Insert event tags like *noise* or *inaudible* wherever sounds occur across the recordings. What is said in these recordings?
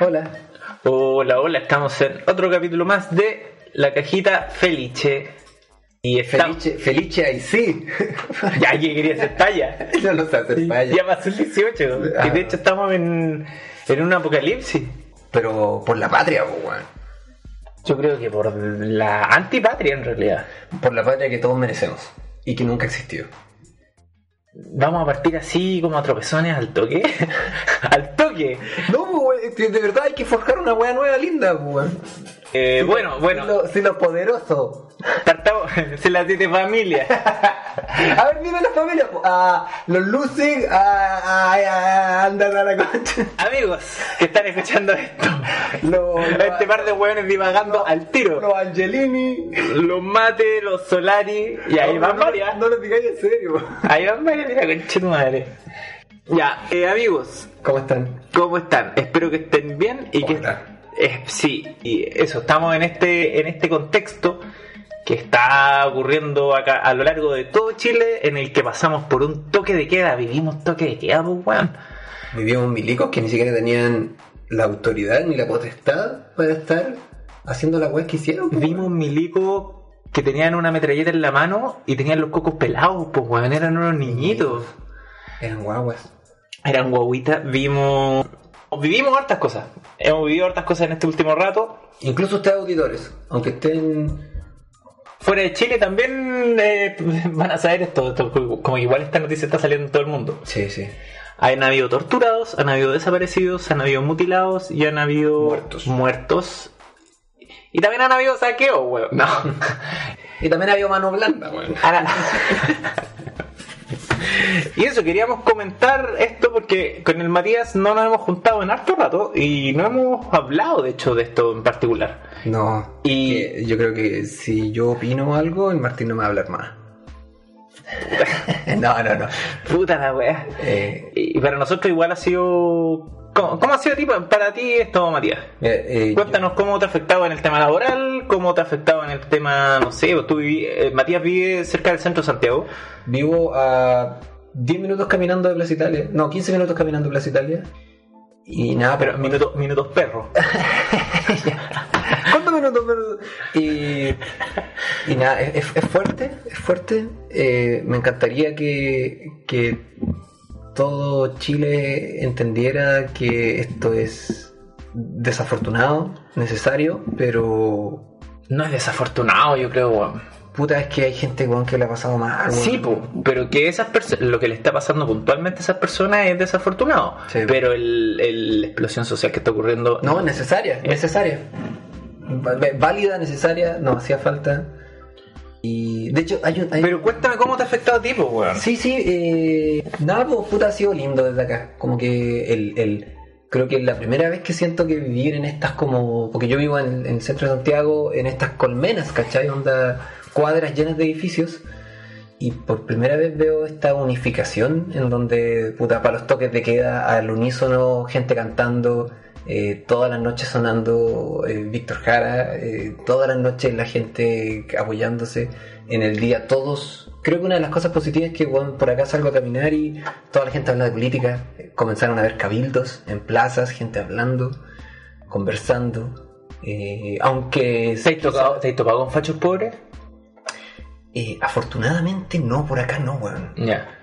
Hola. Hola, hola, estamos en otro capítulo más de La Cajita Felice. Y estamos... Felice, Felice ahí sí. Ya que quería hacer talla. *laughs* no lo sé hacer paya. Ya pasó el 18. Ah. Y de hecho estamos en, en un apocalipsis. Pero por la patria, weón. Yo creo que por la antipatria en realidad. Por la patria que todos merecemos. Y que nunca existió. Vamos a partir así como a tropezones al toque. *laughs* al toque. No, que de verdad hay que forjar una wea nueva linda, po, weón. Eh, bueno, bueno. Si lo, si lo poderoso. Partamos. *laughs* Se la tiene familia. *laughs* A ver, dime las familias. po. Ah, los Lucy, ah, ah, ah, andan a la concha. Amigos que están escuchando esto. Los, Este par de hueones divagando al tiro. los Angelini. Los Mate, los Solari. Y ahí No, van no, varias. No lo digáis en serio. Ahí van varias, mira, conche tu madre. Ya, eh, amigos, ¿Cómo están? ¿cómo están? Espero que estén bien y que. Eh, sí, y eso, estamos en este, en este contexto que está ocurriendo acá a lo largo de todo Chile, en el que pasamos por un toque de queda, vivimos toque de queda, pues, weón. Vivíamos milicos que ni siquiera tenían la autoridad ni la potestad para estar haciendo la web que hicieron. po, Vimos milicos que tenían una metralleta en la mano y tenían los cocos pelados, pues, weón, eran unos niñitos. Eran guaguas. Eran guaguitas, vimos... Vivimos hartas cosas. Hemos vivido hartas cosas en este último rato. Incluso ustedes auditores, aunque estén... Fuera de Chile también eh, *laughs* van a saber esto, esto, Como igual esta noticia está saliendo en todo el mundo. Sí, sí. Han habido torturados, han habido desaparecidos, han habido mutilados y han habido Muertos. muertos. Y también han habido saqueos, weón. No. *laughs* Y también había mano blanda, weón. *laughs* *laughs* y eso, queríamos comentar esto porque con el Matías no nos hemos juntado en harto rato y no hemos hablado, de hecho, de esto en particular. No, Y- yo creo que si yo opino algo, el Martín no me va a hablar más. *laughs* no, no, no. Puta la weá. Eh, Y para nosotros igual ha sido... ¿Cómo, cómo ha sido tipo, para ti esto, Matías? mira, eh, Cuéntanos cómo te ha afectado en el tema laboral, cómo te ha afectado en el tema, no sé, tú viví- eh, Matías vive cerca del centro de Santiago. vivo a 10 minutos caminando de Plaza Italia. No, 15 minutos caminando de Plaza Italia. Y nada, Pero pero minutos, minutos perros. *laughs* ¿Cuántos minutos? Pero- Y, y nada, es, es- fuerte, es fuerte. Eh, me encantaría que, que todo Chile entendiera que esto es desafortunado, necesario, pero No es desafortunado, yo creo, weón. puta es que hay gente weón, que le ha pasado mal. weón. Sí, po, pero que esas lo que le está pasando puntualmente a esas personas es desafortunado. Sí. Pero el, el- la explosión social que está ocurriendo. No, es necesaria, Eh. necesaria. Válida, necesaria, no hacía falta. Y de hecho, hay un. hay- Pero cuéntame cómo te ha afectado a ti, po, weón. Sí, sí, eh, nada, pues puta, ha sido lindo desde acá. Como que el, el- creo que es la primera vez que siento que vivir en estas como, porque yo vivo en, en el centro de Santiago, en estas colmenas, ¿cachai? Onda, cuadras llenas de edificios. Y por primera vez veo esta unificación en donde, puta, para los toques de queda, al unísono, gente cantando, eh, todas las noches sonando eh, Víctor Jara, eh, todas las noches la gente apoyándose, en el día todos. Creo que una de las cosas positivas es que bueno, por acá salgo a caminar y toda la gente habla de política, comenzaron a ver cabildos en plazas, gente hablando, conversando. aunque ¿Te has tocado, te has topado con fachos pobres? Eh, afortunadamente no, por acá no, weón.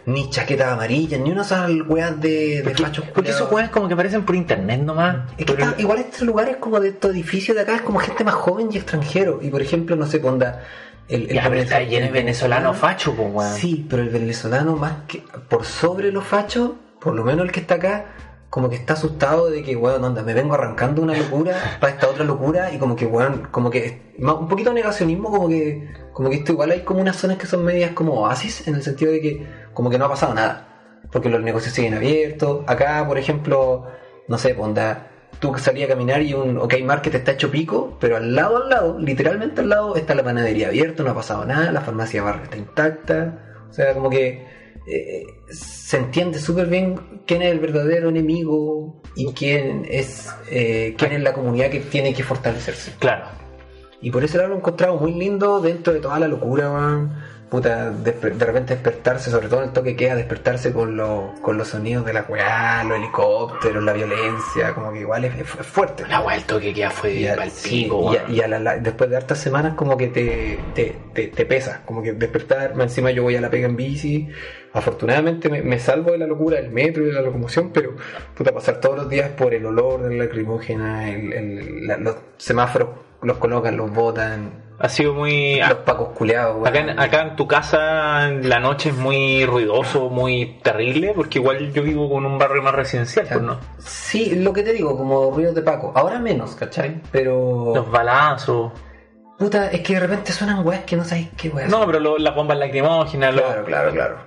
Ni chaquetas amarillas, ni unas weas de, fachos porque esos weones como que aparecen por internet nomás. Es que igual estos lugares como de estos edificios de acá es como gente más joven y extranjero. Y por ejemplo, no sé, ponda el, el Ya, pero está venezol- lleno de el venezolanos fachos, po, weón. Sí, pero el venezolano más que por sobre los fachos, por lo menos el que está acá, como que está asustado de que, weón, onda, me vengo arrancando una locura para esta otra locura y como que, weón, como que un poquito de negacionismo, como que, como que esto igual hay como unas zonas que son medias como oasis, en el sentido de que como que no ha pasado nada, porque los negocios siguen abiertos. Acá, por ejemplo, no sé, ponda, tú que salías a caminar y un OK Market está hecho pico, pero al lado, al lado, literalmente al lado, está la panadería abierta, no ha pasado nada, la farmacia barra está intacta, o sea, como que eh, se entiende súper bien quién es el verdadero enemigo y quién es, eh, quién es la comunidad que tiene que fortalecerse. Claro. Y por ese lado lo he encontrado muy lindo dentro de toda la locura, weón. Puta, de, de repente despertarse, sobre todo en el toque queda, despertarse con, los con los sonidos de la weá, los helicópteros, la violencia, como que igual es, es fuerte. La weá, el toque queda fue Y, a- pa'l sí, pico, y a- weón. y a la- la- después de hartas semanas como que te, te, te, te pesa, como que despertar, encima yo voy a la pega en bici, afortunadamente me, me salvo de la locura del metro y de la locomoción, pero puta, pasar todos los días por el olor de la lacrimógena, el, el- la- los semáforos los colocan, los botan, Ha sido muy... los pacos culeados, weón. Acá en, acá en tu casa en la noche es muy ruidoso, muy terrible, porque igual yo vivo con un barrio más residencial, pues no. Sí, lo que te digo, como ruidos de paco, ahora menos, ¿cachai? Pero... Los balazos. Puta, es que de repente suenan weas que no sabéis qué weas No, pero lo- las bombas lacrimógenas, lo- Claro, claro, claro.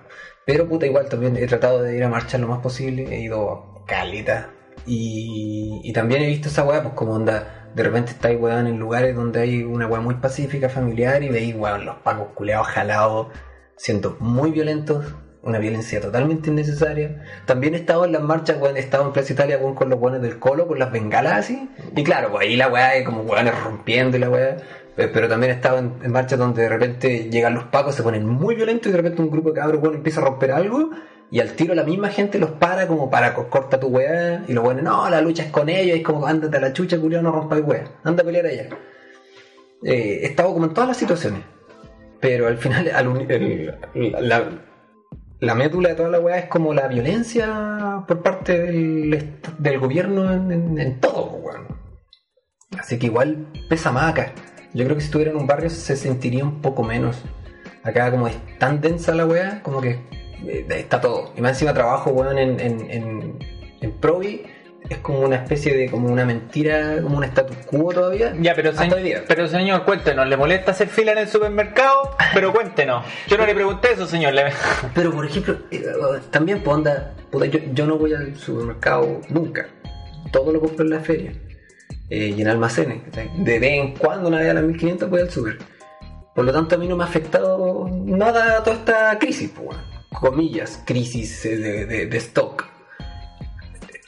Pero puta, igual también he tratado de ir a marchar lo más posible. He ido a caleta. Y, y también he visto esa weá, pues como onda. De repente estáis weón en lugares donde hay una weá muy pacífica, familiar, y veis weón los pacos culeados jalados, siendo muy violentos, una violencia totalmente innecesaria. También he estado en las marchas, weón, he estado en Plaza Italia con los weones del colo, con las bengalas así. Y claro, pues ahí la weá es como weones rompiendo y la weá. Pe- Pero también he estado en, en marchas donde de repente llegan los pacos, se ponen muy violentos y de repente un grupo de cabros empieza a romper algo y al tiro la misma gente los para como para co- corta tu weá y los bueno, no, la lucha es con ellos, y es como ándate a la chucha, culiao, no rompas weá, anda a pelear allá. Eh, he estado como en todas las situaciones, pero al final la, la médula de toda la weá es como la violencia por parte del, del gobierno en, en- todo, weón. Así que igual pesa más acá. Yo creo que si estuviera en un barrio se sentiría un poco menos. Acá como es tan densa la weá, como que está todo. Y más encima trabajo, weón, en, en, en, en Provi. Es como una especie de, como una mentira, como un status quo todavía. Ya, pero, señor, pero señor, cuéntenos, ¿le molesta hacer fila en el supermercado? Pero cuéntenos. Yo no le pregunté eso, señor. *laughs* Pero por ejemplo, eh, también pues onda, puta, yo, yo no voy al supermercado nunca. Todo lo compro en la feria. eh, y en almacenes. De vez en cuando, una vez a las 1500 voy al super. Por lo tanto, a mí no me ha afectado nada toda esta crisis, pues. Comillas, crisis de, de- de stock.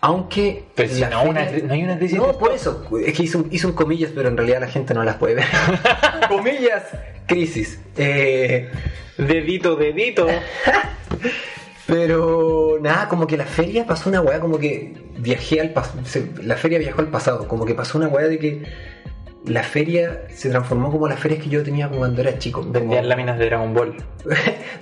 Aunque. Pero si no, una no hay una crisis No, de por eso. Es que un, hice un comillas, pero en realidad la gente no las puede ver. *laughs* comillas, crisis. Eh, Dedito, dedito. *laughs* Pero nada, como que la feria pasó una weá, como que viajé al pasado. La feria viajó al pasado, como que pasó una weá de que la feria se transformó como las ferias que yo tenía como cuando era chico. como- Vendían *laughs* láminas de Dragon Ball.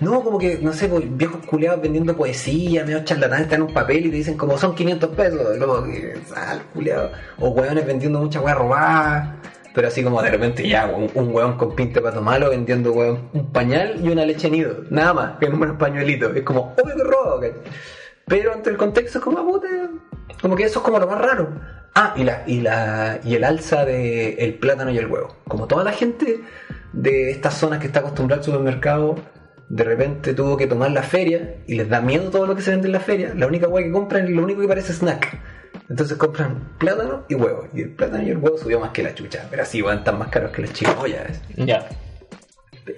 no, como que, no sé, pues, viejos culeados vendiendo poesía, medio charlatanes, están en un papel y te dicen como son 500 pesos. Como que, sal, culeado. O weones vendiendo mucha weá robada. Pero así como de repente ya, un, un weón con pinte para tomarlo vendiendo weón, un pañal y una leche nido. Nada más, que unos pañuelitos. Es como, obvio que robo. Pero ante el contexto es como, ah, puta, como que eso es como lo más raro. Ah, y la, y la, y el alza de el plátano y el huevo. Como toda la gente de estas zonas que está acostumbrada al supermercado, de repente tuvo que tomar la feria y les da miedo todo lo que se vende en la feria. La única hueá que compran es lo único que parece snack. Entonces compran plátano y huevo. Y el plátano y el huevo subió más que la chucha. Pero así, weón, están más caros que las chicollas. Ya.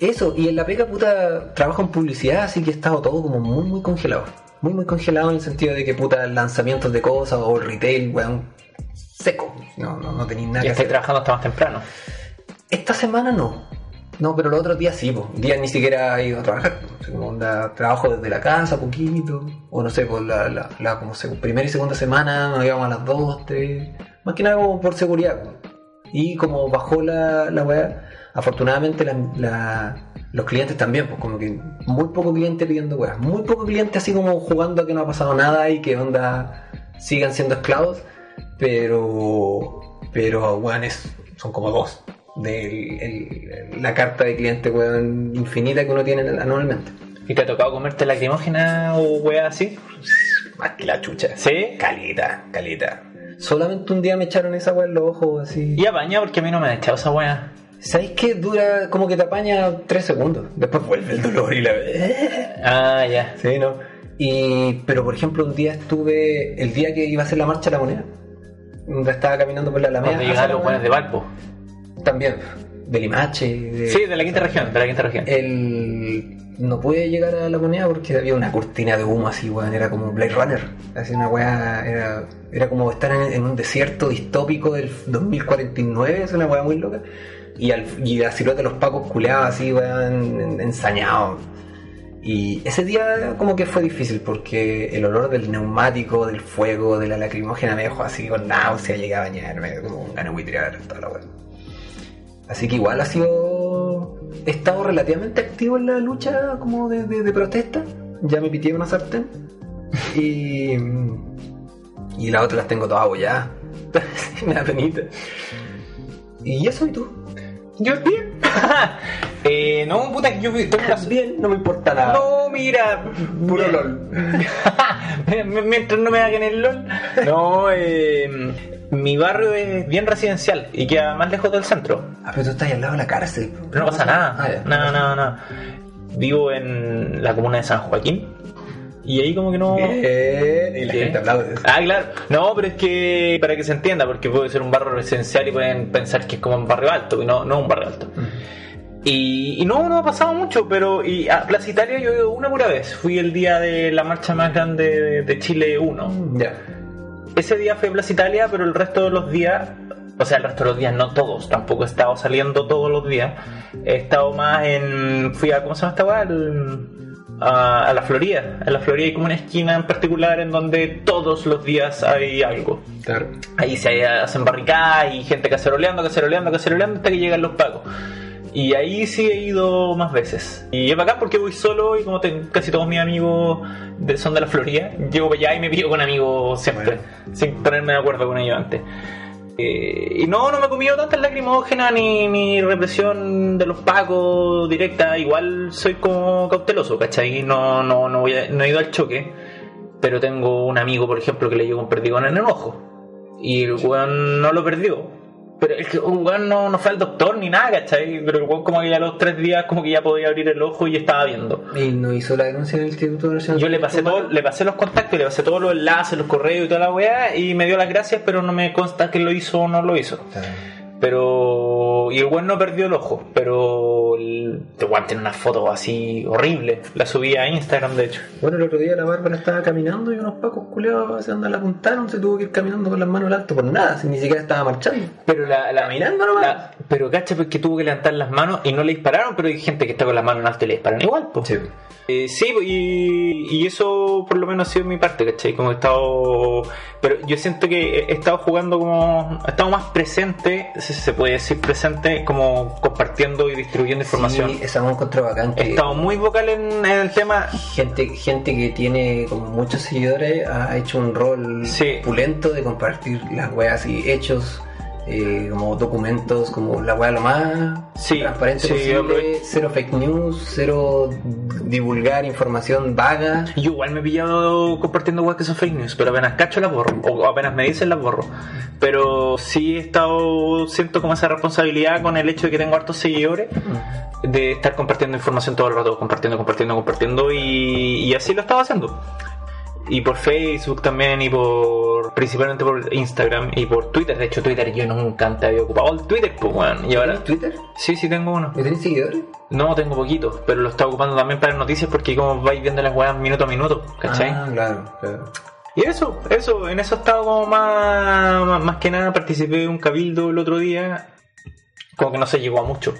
Eso, y en la pega puta trabajo en publicidad, así que he estado todo como muy, muy congelado. Muy, muy congelado en el sentido de que puta lanzamientos de cosas o retail, weón, seco. No, no, no tenéis nada Y que estoy hacer. trabajando hasta más temprano. Esta semana no. No, pero los otros días sí, pues. Días ni siquiera he ido a trabajar. como onda, trabajo desde la casa, poquito. O no sé, por la, la, la como se- primera y segunda semana nos íbamos a las 2, 3. Más que nada como por seguridad. Y como bajó la, la weá, afortunadamente la- la- los clientes también, pues como que muy poco cliente pidiendo weá. Muy poco cliente así como jugando a que no ha pasado nada y que onda sigan siendo esclavos. Pero, pero weones son como dos de el- la carta de cliente weón infinita que uno tiene anualmente. ¿Y te ha tocado comerte lacrimógena o wea así? Más que la chucha. ¿Sí? Calita, calita. Solamente un día me echaron esa weá en los ojos así. Y apaña porque a mí no me han echado esa wea. ¿Sabéis que dura como que te apaña tres segundos? Después vuelve el dolor y la. Ah, ya. Sí, ¿no? Y, pero por ejemplo, un día estuve. El día que iba a hacer la marcha de la moneda, estaba caminando por la Alameda. Cuando llegaron los buenos de Valpo. También, de Limache. de- Sí, de la quinta región, de la quinta región. el no pude llegar a la moneda porque había una cortina de humo así, weón. Era como Blade Runner. Así una weá. Era, era como estar en, en un desierto distópico del 2049. Es una weá muy loca. Y, al, y la silueta de los pacos culeados así, weón, en- ensañados. Y ese día como que fue difícil porque el olor del neumático, del fuego, de la lacrimógena me dejó así con náusea, llegué a bañarme, como un buitrear, toda la weá. Así que igual ha sido. He estado relativamente activo en la lucha como de, de- de protesta. Ya me pitié una sartén. *laughs* Y. Y las otras las tengo todas abolladas. *laughs* me da penita. ¿Y eso y tú? Yo bien. *laughs* eh, no, puta, que yo Bien, no me importa nada. No, mira. Puro. LOL. *laughs* Mientras no me hagan el LOL. No, eh, mi barrio es bien residencial y queda más lejos del centro. Ah, pero tú estás al lado de la cárcel. Pero no pasa nada. Ah. No, no, no. Vivo en la comuna de San Joaquín. Y ahí como que no... Bien. Y la ¿Qué? gente aplaude. Ah, claro. No, pero es que para que se entienda, porque puede ser un barrio residencial y pueden pensar que es como un barrio alto, y no, no un barrio alto. Y, y no, no ha pasado mucho, pero y a Plaza Italia yo he ido una pura vez. Fui el día de la marcha más grande de, de Chile 1. Ya. Ese día fue Plaza Italia, pero el resto de los días, o sea, el resto de los días, no todos, tampoco he estado saliendo todos los días. He estado más en. Fui a, ¿cómo se llama esta A, a la Florida. En la Florida hay como una esquina en particular en donde todos los días hay algo. Claro. Ahí se hacen barricadas y gente caceroleando, caceroleando, caceroleando hasta que llegan los pagos. Y ahí sí he ido más veces. Y es bacán porque voy solo y como ten- casi todos mis amigos de- son de la Florida, llego para allá y me pillo con amigos siempre, sin ponerme de acuerdo con ellos antes. Eh, y no, no me he comido tantas lacrimógenas ni, ni represión de los pacos directa. Igual soy como cauteloso, ¿cachai? No, no, no, voy a- no he ido al choque. Pero tengo un amigo, por ejemplo, que le llegó un perdigón en el ojo. Y el weón no lo perdió. Pero es que un weón no, no fue al doctor ni nada, ¿cachai? Pero el weón como que ya los tres días como que ya podía abrir el ojo y estaba viendo. Y no hizo la denuncia en el Instituto Nacional. Yo le pasé todo, le pasé los contactos, le pasé todos los enlaces, los correos y toda la weá, y me dio las gracias, pero no me consta que lo hizo o no lo hizo. Pero. Y el weón no perdió el ojo, pero el weón tiene una foto así horrible. La subí a Instagram, de hecho. Bueno, el otro día la Bárbara estaba caminando y unos pacos culeados se andan la apuntaron, se tuvo que ir caminando con las manos al alto por nada, si ni siquiera estaba marchando. Pero la, la Caminando nomás. la- pero cacha porque tuvo que levantar las manos y no le dispararon, pero hay gente que está con las manos en alto y le disparan igual, pues. Sí. Eh, sí, y, y eso por lo menos ha sido mi parte, ¿cachai? Como he estado. Pero yo siento que he estado jugando como. He estado más presente, si se puede decir presente, como compartiendo y distribuyendo información. Sí, esa me bacán. He estado muy vocal en, en el tema. gente, gente que tiene como muchos seguidores ha hecho un rol Sí. pulento de compartir las weas y hechos. Eh, como documentos, como la wea lo más Sí, transparente sí, posible, cero fake news, cero divulgar información vaga. Yo igual me he pillado compartiendo weas que son fake news, pero apenas cacho las borro, o apenas me dicen las borro. Pero sí he estado, siento como esa responsabilidad con el hecho de que tengo hartos seguidores, de estar compartiendo información todo el rato, compartiendo, compartiendo, compartiendo, y, y así lo estaba haciendo. Y por Facebook también, y por principalmente por Instagram y por Twitter. De hecho, Twitter yo nunca antes había ocupado el Twitter, pues bueno. Y ahora, ¿Tienes Twitter? sí, sí tengo uno. ¿Y tenés seguidores? No, tengo poquito, pero lo estaba ocupando también para noticias porque como vais viendo las weas minuto a minuto, ¿cachai? Ah, claro, claro. Y eso, eso, en eso he estado como más, más, más que nada, participé de un cabildo el otro día, como que no se llegó a mucho.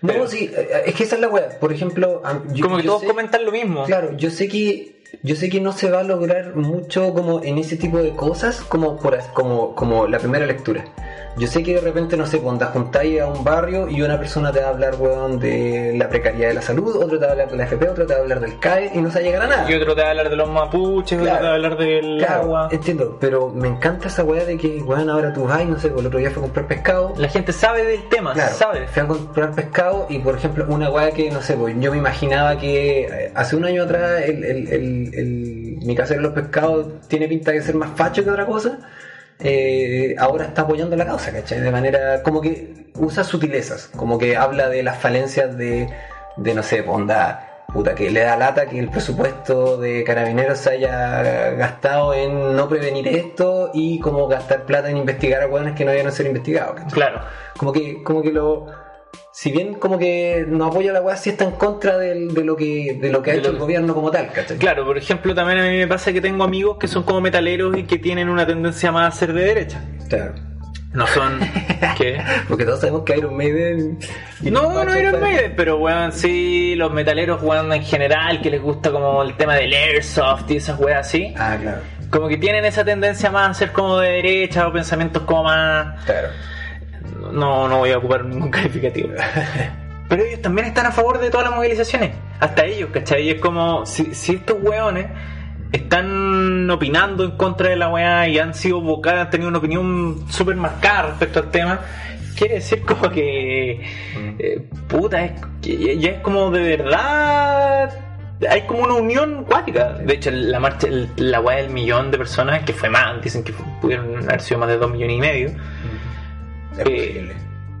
No, Pero- sí, eh, es que esa es la wea. Por ejemplo, yo- como que todos sé- comentan lo mismo. Claro, yo sé que yo sé que no se va a lograr mucho como en ese tipo de cosas como por como como la primera lectura. Yo sé que de repente no sé, cuando juntáis a un barrio y una persona te va a hablar weón de la precariedad de la salud, otro te va a hablar de la FP, otro te va a hablar del CAE y no se va a llegar a nada. Y otro te va a hablar de los mapuches, otro Claro. te va a hablar del Claro, agua. entiendo, pero me encanta esa weá de que, weón, ahora tú vas, no sé, pues el otro día fue a comprar pescado. La gente sabe del tema, Claro, sabe. fui a comprar pescado y, por ejemplo, una weá que, no sé, pues yo me imaginaba que eh, hace un año atrás el, el, el, el- mi casero de los pescados tiene pinta de ser más facho que otra cosa. eh, ahora está apoyando la causa, ¿cachai? De manera como que usa sutilezas, como que habla de las falencias de, de no sé, onda, puta, que le da lata que el presupuesto de carabineros se haya gastado en no prevenir esto y como gastar plata en investigar a hueones que no debieron ser investigados, ¿cachai? Claro. Como que, como que lo, si bien como que no apoya la weá, sí está en contra del- de, lo que de lo que ha De hecho el gobierno como tal, ¿cachai? Claro, por ejemplo, también a mí me pasa que tengo amigos que son como metaleros y que tienen una tendencia más a ser de derecha. Claro. No son. *laughs* ¿Qué? Porque todos sabemos que Iron Maiden. No, no Iron Maiden, pero weón, sí, los metaleros weón en general, que les gusta como el tema del airsoft y esas weas así. Ah, claro. Como que tienen esa tendencia más a ser como de derecha o pensamientos como más. Claro. No, no voy a ocupar ningún *laughs* calificativo. Pero ellos también están a favor de todas las movilizaciones. Hasta ellos, ¿cachai? Y es como, si, si estos weones están opinando en contra de la weá y han sido vocados, han tenido una opinión súper marcada respecto al tema, quiere decir como que, eh, puta, es, que ya es como de verdad, hay como una unión cuática. De hecho, la marcha, la weá del millón de personas, que fue más, dicen que pudieron haber sido más de dos millones y medio. Es Eh, posible.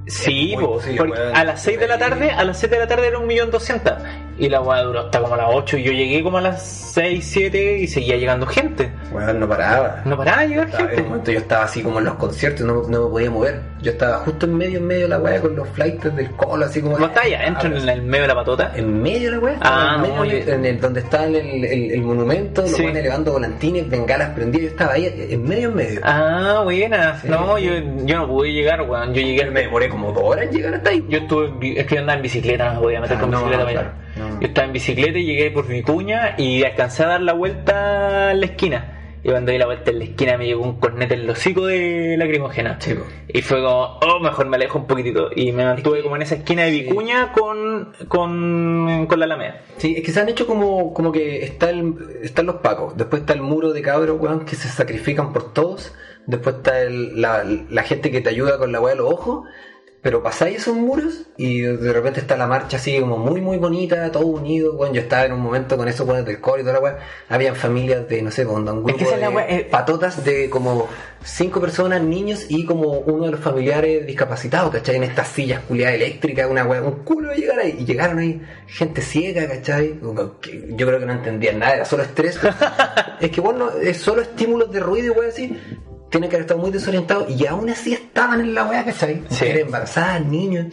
Sí, muy po, porque a las 6 de la tarde, a las 6 de la tarde era un millón doscientas y la weá duró hasta como a las 8 y yo llegué como a las 6, 7 y seguía llegando gente. Weón, no paraba. No paraba de llegar Estaba- En gente. momento yo estaba así como en los conciertos, no, no me podía mover. Yo estaba justo en medio, en medio de la weá con los flights del colo, así como. ¿Cómo está ya? Entro en el medio de la patota. En medio de la weá, Ah, en, medio, no, yo- en el, donde está el, el, el monumento, los Sí. weones elevando volantines, bengalas prendidas, yo estaba ahí en medio, en medio. Ah, buena. Sí. No, yo, yo no pude llegar, weón. Yo llegué. me demoré como dos horas en llegar hasta ahí. Yo estuve, es que yo andaba en bicicleta, no podía meter Ah, con no, bicicleta claro, Yo estaba en bicicleta y llegué por Vicuña y alcancé a dar la vuelta a la esquina. Y cuando di la vuelta en la esquina me llegó un cornete en el hocico de lacrimógena. Sí, po. Y fue como, oh, mejor me alejo un poquitito. Y me mantuve como en esa esquina de Sí. Vicuña con, con, con la Alameda. Sí, es que se han hecho como, como que está el, están los pacos, después está el muro de cabros, weón, que se sacrifican por todos, después está el- la, la gente que te ayuda con la weá de los ojos, pero pasáis esos muros y de repente está la marcha así como muy muy bonita, todo unido, weón, yo estaba en un momento con esos weones del coro y toda la weá, habían familias de, no sé, con un grupo es de eh. patotas de como cinco personas, niños y como uno de los familiares discapacitados, ¿cachai? En estas sillas culiadas eléctricas, una weá, un culo de llegar ahí. Y llegaron ahí gente ciega, ¿cachai? Yo creo que no entendían nada, era solo estrés. *laughs* es que bueno, es solo estímulos de ruido y weá así. Tienen que haber estado muy desorientados y aún así estaban en la weá, ¿cachai? Sí. Mujeres embarazadas, niños.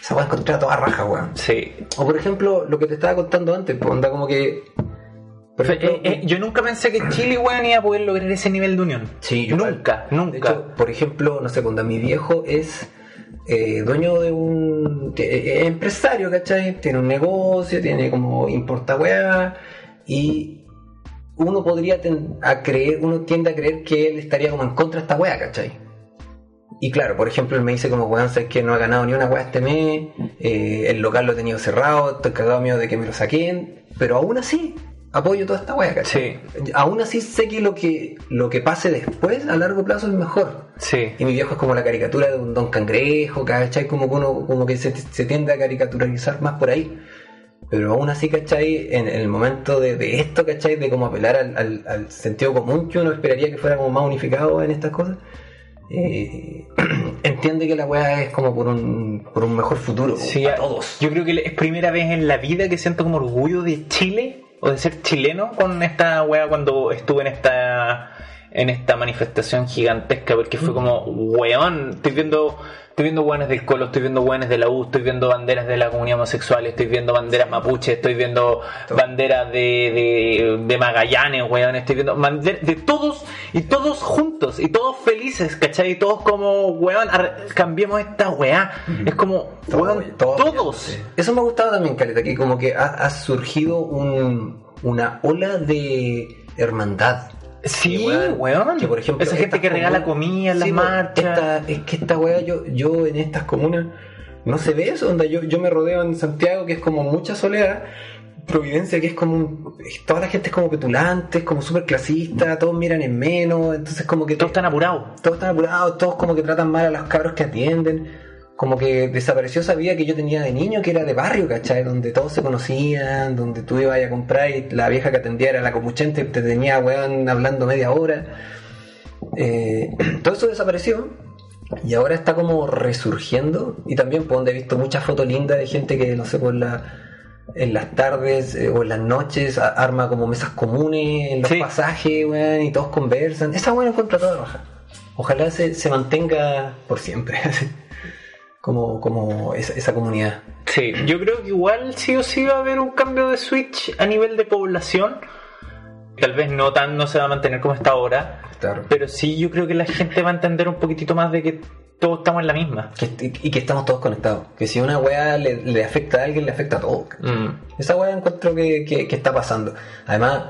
Esa weá encontraba toda raja, weón. Sí. O por ejemplo, lo que te estaba contando antes, pues onda como que. Por ejemplo, eh, eh, yo nunca pensé que Chile, weón, iba a poder lograr ese nivel de unión. Sí, yo nunca, igual. nunca. De hecho, por ejemplo, no sé, cuando mi viejo es eh, dueño de un es empresario, ¿cachai? Tiene un negocio, tiene como importa weá y uno podría ten- a creer, uno tiende a creer que él estaría como en contra de esta weá, ¿cachai? Y claro, por ejemplo, él me dice como, weón, sabes que no ha ganado ni una weá este mes, eh, el local lo he tenido cerrado, estoy cagado miedo de que me lo saquen, pero aún así apoyo toda esta weá, ¿cachai? Aún así sé que lo que lo que pase después a largo plazo es mejor. Sí. Y mi viejo es como la caricatura de un don cangrejo, ¿cachai? Como que uno como que se, se tiende a caricaturizar más por ahí. Pero aún así, ¿cachai? En, el momento de, de esto, ¿cachai? De como apelar al, al- al sentido común que uno esperaría que fuera como más unificado en estas cosas. eh, *clears throat* entiende que la weá es como por un, por un mejor futuro Sí, para a- todos. Yo creo que es primera vez en la vida que siento como orgullo de Chile o de ser chileno con esta wea cuando estuve en esta en esta manifestación gigantesca porque fue como weón, estoy viendo estoy viendo weones del Colo, estoy viendo weones de la U, estoy viendo banderas de la comunidad homosexual, estoy viendo banderas mapuche, estoy viendo banderas de, de, de Magallanes, weón, estoy viendo banderas de todos y todos juntos y todos felices, ¿cachai? Y todos como weón, cambiemos esta weá. Es como weón, Todo- todos. Eso me ha gustado también, Caleta, que como que ha, ha surgido un- una ola de hermandad. Sí, Que, weón, weón. que, por ejemplo, Esa gente que regala comida en las Sí, pues, marchas. esta- es que esta weá, yo, yo en estas comunas no se ve eso. Onda, yo, yo me rodeo en Santiago, que es como mucha soledad. Providencia, que es como. toda la gente es como petulante, es como súper clasista, todos miran en menos. Entonces, como que. Todos están apurados. todos están apurados, todos como que tratan mal a los cabros que atienden. Como que desapareció esa vida que yo tenía de niño, que era de barrio, ¿cachai? Donde todos se conocían, donde tú ibas a comprar y la vieja que atendía era la comuchente, te tenía, weón, hablando media hora. Eh, *clears throat* todo eso desapareció y ahora está como resurgiendo. Y también, pues, donde he visto muchas fotos lindas de gente que, no sé, por la, en las tardes eh, o en las noches a- arma como mesas comunes en los Sí. pasajes, weón, y todos conversan. Esa weón encuentra toda roja. Ojalá se, se mantenga por siempre. *laughs* como, como esa, esa comunidad. Sí, yo creo que igual sí o sí va a haber un cambio de switch a nivel de población. Tal vez no tan no se va a mantener como está ahora, Claro. pero sí yo creo que la gente va a entender un poquitito más de que todos estamos en la misma. Que- y que estamos todos conectados. Que si una weá le, le afecta a alguien, le afecta a todos. Mm. Esa weá encuentro que, que- que está pasando. Además,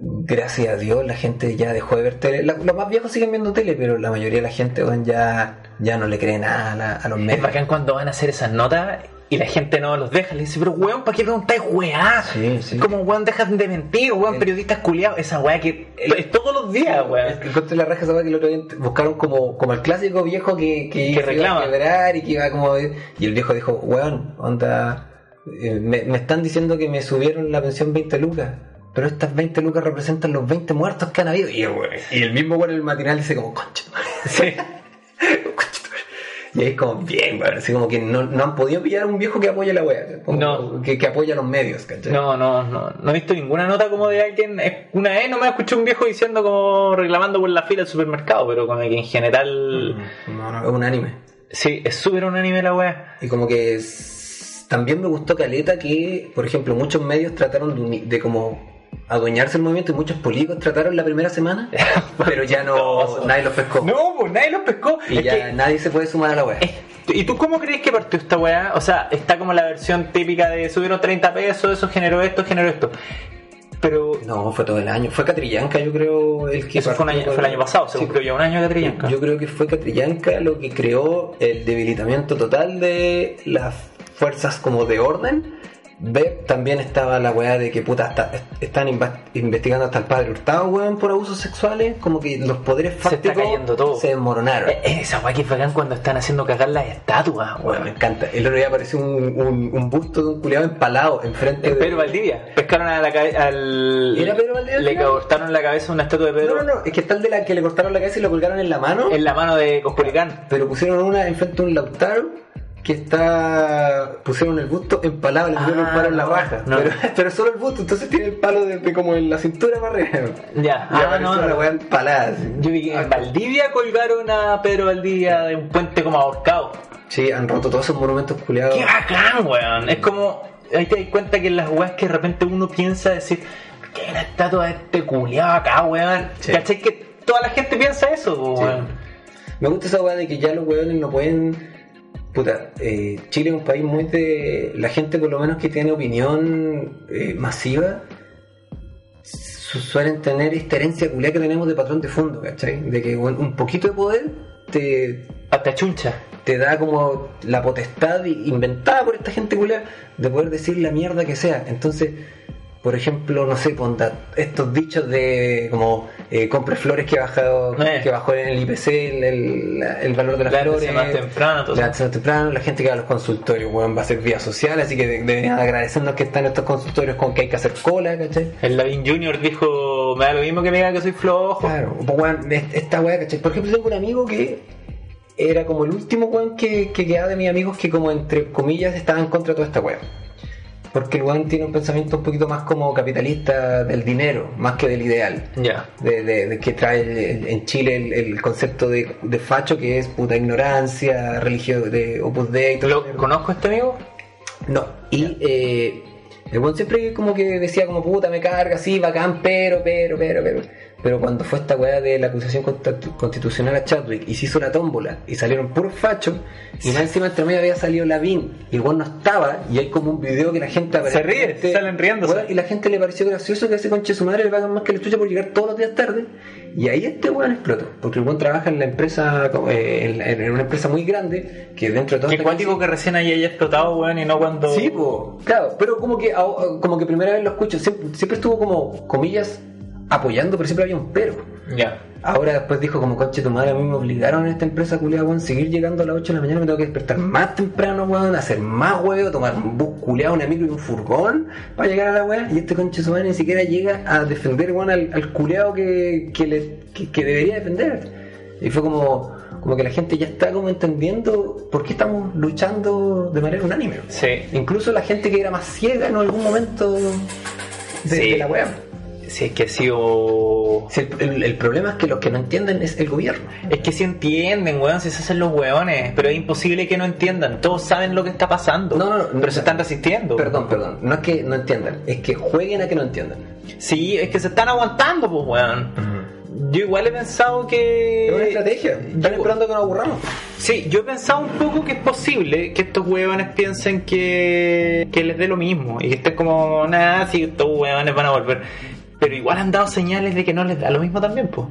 gracias a Dios, la gente ya dejó de ver tele. La- los más viejos siguen viendo tele, pero la mayoría de la gente weón, ya, ya no le cree nada a, la- a los Es medios. bacán cuando van a hacer esas notas y la gente no los deja. Le dice, pero weón, ¿para qué preguntáis weá? Sí, sí. Como weón, dejan de mentir, weón, El- periodistas culiados. Esa weá que es todos los días, weón. Encontré la raja esa weá que el otro día buscaron como, como el clásico viejo que, que, iba reclama. a quebrar y que iba como. Y el viejo dijo, weón, onda. eh, me, me están diciendo que me subieron la pensión 20 lucas. Pero estas 20 lucas representan los 20 muertos que han habido. Y, el weón- y el mismo en el matinal dice como, concha. Sí. *laughs* Y ahí es como, bien, weón. Así como que no, no han podido pillar a un viejo que apoya la como No. Que, que apoya a los medios, ¿cachai? No, no, no, no he visto ninguna nota como de alguien. es- Una vez no me escuché un viejo diciendo como reclamando por la fila del supermercado, pero como que en general. No, no, es un anime. Sí, es súper unánime la weá. Y como que es- también me gustó Caleta que, por ejemplo, muchos medios trataron de, de como adueñarse el movimiento y muchos políticos trataron la primera semana, *laughs* pero ya no, nadie los pescó. No, pues nadie los pescó. y Es ya que- nadie se puede sumar a la es- ¿Y tú cómo crees que partió esta weá? O sea, está como la versión típica de subieron 30 pesos, eso generó esto, generó esto. Pero No, fue todo el año. Fue Catrillanca, yo creo, el que eso fue, un año- fue el año pasado, se Sí. cumplió ya un año de Catrillanca. Yo creo que fue Catrillanca lo que creó el debilitamiento total de las fuerzas como de orden. También estaba la weá de que puta hasta- están investigando hasta el padre Hurtado, weón, por abusos sexuales. Como que los poderes Se fácticos cayendo todo. se desmoronaron. Eh, esa weá que es bacán cuando están haciendo cagar las estatuas, Weón, me encanta. El otro día apareció un, un- un busto de un culiado empalado enfrente En de. Pedro Valdivia. Pescaron a la cabe- al. ¿Era Pedro Valdivia al Le cortaron la cabeza a una estatua de Pedro No, no, no. Es que el de la que le cortaron la cabeza y lo colgaron en la mano. en la mano de Cosculicán. Pero pusieron una enfrente de un Lautaro que está. pusieron el busto empalado, le pusieron Ah, el palo en la no, raja. no. Pero, *laughs* pero solo el busto, entonces tiene el palo de, de como en la cintura para arriba. Ya, ah, apareció no, la no. weá empalada. así. Yo vi que en Valdivia colgaron a Pedro Valdivia de un puente como ahorcado. Sí, han roto todos esos monumentos culiados. ¡Qué bacán, weón! Es como. Ahí te das cuenta que en las weas que de repente uno piensa decir, ¿por qué una estatua de este culiado acá, weón? Sí. ¿Cachai? Que toda la gente piensa eso, Sí. weón. Me gusta esa weá de que ya los weones no pueden. Puta, eh, Chile es un país muy de. La gente, por lo menos que tiene opinión eh, masiva, su- suelen tener esta herencia culiada que tenemos de patrón de fondo, ¿cachai? De que un poquito de poder te, Hasta chuncha. te da como la potestad inventada por esta gente culiada de poder decir la mierda que sea. Entonces, por ejemplo, no sé, ponda, estos dichos de como eh, compre flores que, bajado, Eh. que bajó en el IPC el, el- el valor de las flores. más temprano, todo la gente que va a los consultorios, weón, va a ser vía social, así que de- deberían agradecernos que están estos consultorios con que hay que hacer cola, ¿cachai? El Lavín Junior dijo, me da lo mismo que me digan que soy flojo. Claro, pues, esta weá, ¿cachai? Por ejemplo, tengo un amigo que era como el último weón que, que quedaba de mis amigos que como entre comillas estaba en contra de toda esta weá. Porque el weón tiene un pensamiento un poquito más como capitalista del dinero, más que del ideal. Ya. De, de- de que trae en Chile el, el concepto de, de facho que es puta ignorancia, religión de Opus Dei y todo ¿Lo eso. conozco a este amigo? No, y eh, el buen siempre como que decía como puta me carga, sí, bacán, pero, pero, pero, pero. Pero cuando fue esta weá de la acusación constitu- constitucional a Chadwick y se hizo la tómbola y salieron puros fachos y más encima entre medio había salido Lavín y el weón no estaba y hay como un video que la gente Se ríe, salen. Weón, y la gente le pareció gracioso que ese conche su madre le pagan más que la chucha por llegar todos los días tarde y ahí este weón explotó porque el weón trabaja en la empresa eh, en, una empresa muy grande que dentro de todo Qué cuático que recién ahí haya explotado, weón, y no cuando... Sí, po, claro, pero como que como que primera vez lo escucho, siempre, siempre estuvo como, comillas, apoyando, pero siempre había un pero. Ya. Ahora después dijo como conche tu madre, a mí me obligaron en esta empresa culiada, weón, seguir llegando a las 8 de la mañana, me tengo que despertar más temprano, weón, hacer más huevo, tomar un bus culiado, una micro y un furgón para llegar a la weá, y este conche su madre ni siquiera llega a defender, weón, al, al culiado que, que, le, que, que debería defender. Y fue como, como que la gente ya está como entendiendo por qué estamos luchando de manera unánime. Sí. Incluso la gente que era más ciega en algún momento de, Sí. de la web. Si es que ha sido. Si el, el- el problema es que los que no entienden es el gobierno. Es que si entienden, weón, si se hacen los weones, pero es imposible que no entiendan. Todos saben lo que está pasando, No, no, no, pero no, se están resistiendo. Perdón, perdón. No es que no entiendan, es que jueguen a que no entiendan. Sí, es que se están aguantando, pues, weón. Yo igual he pensado que. Es una estrategia. Están Yo- esperando que nos aburramos. Sí, yo he pensado un poco que es posible que estos huevones piensen que, que les dé lo mismo y que estén como, nada, si estos huevones van a volver. Pero igual han dado señales de que no les da lo mismo también, pues.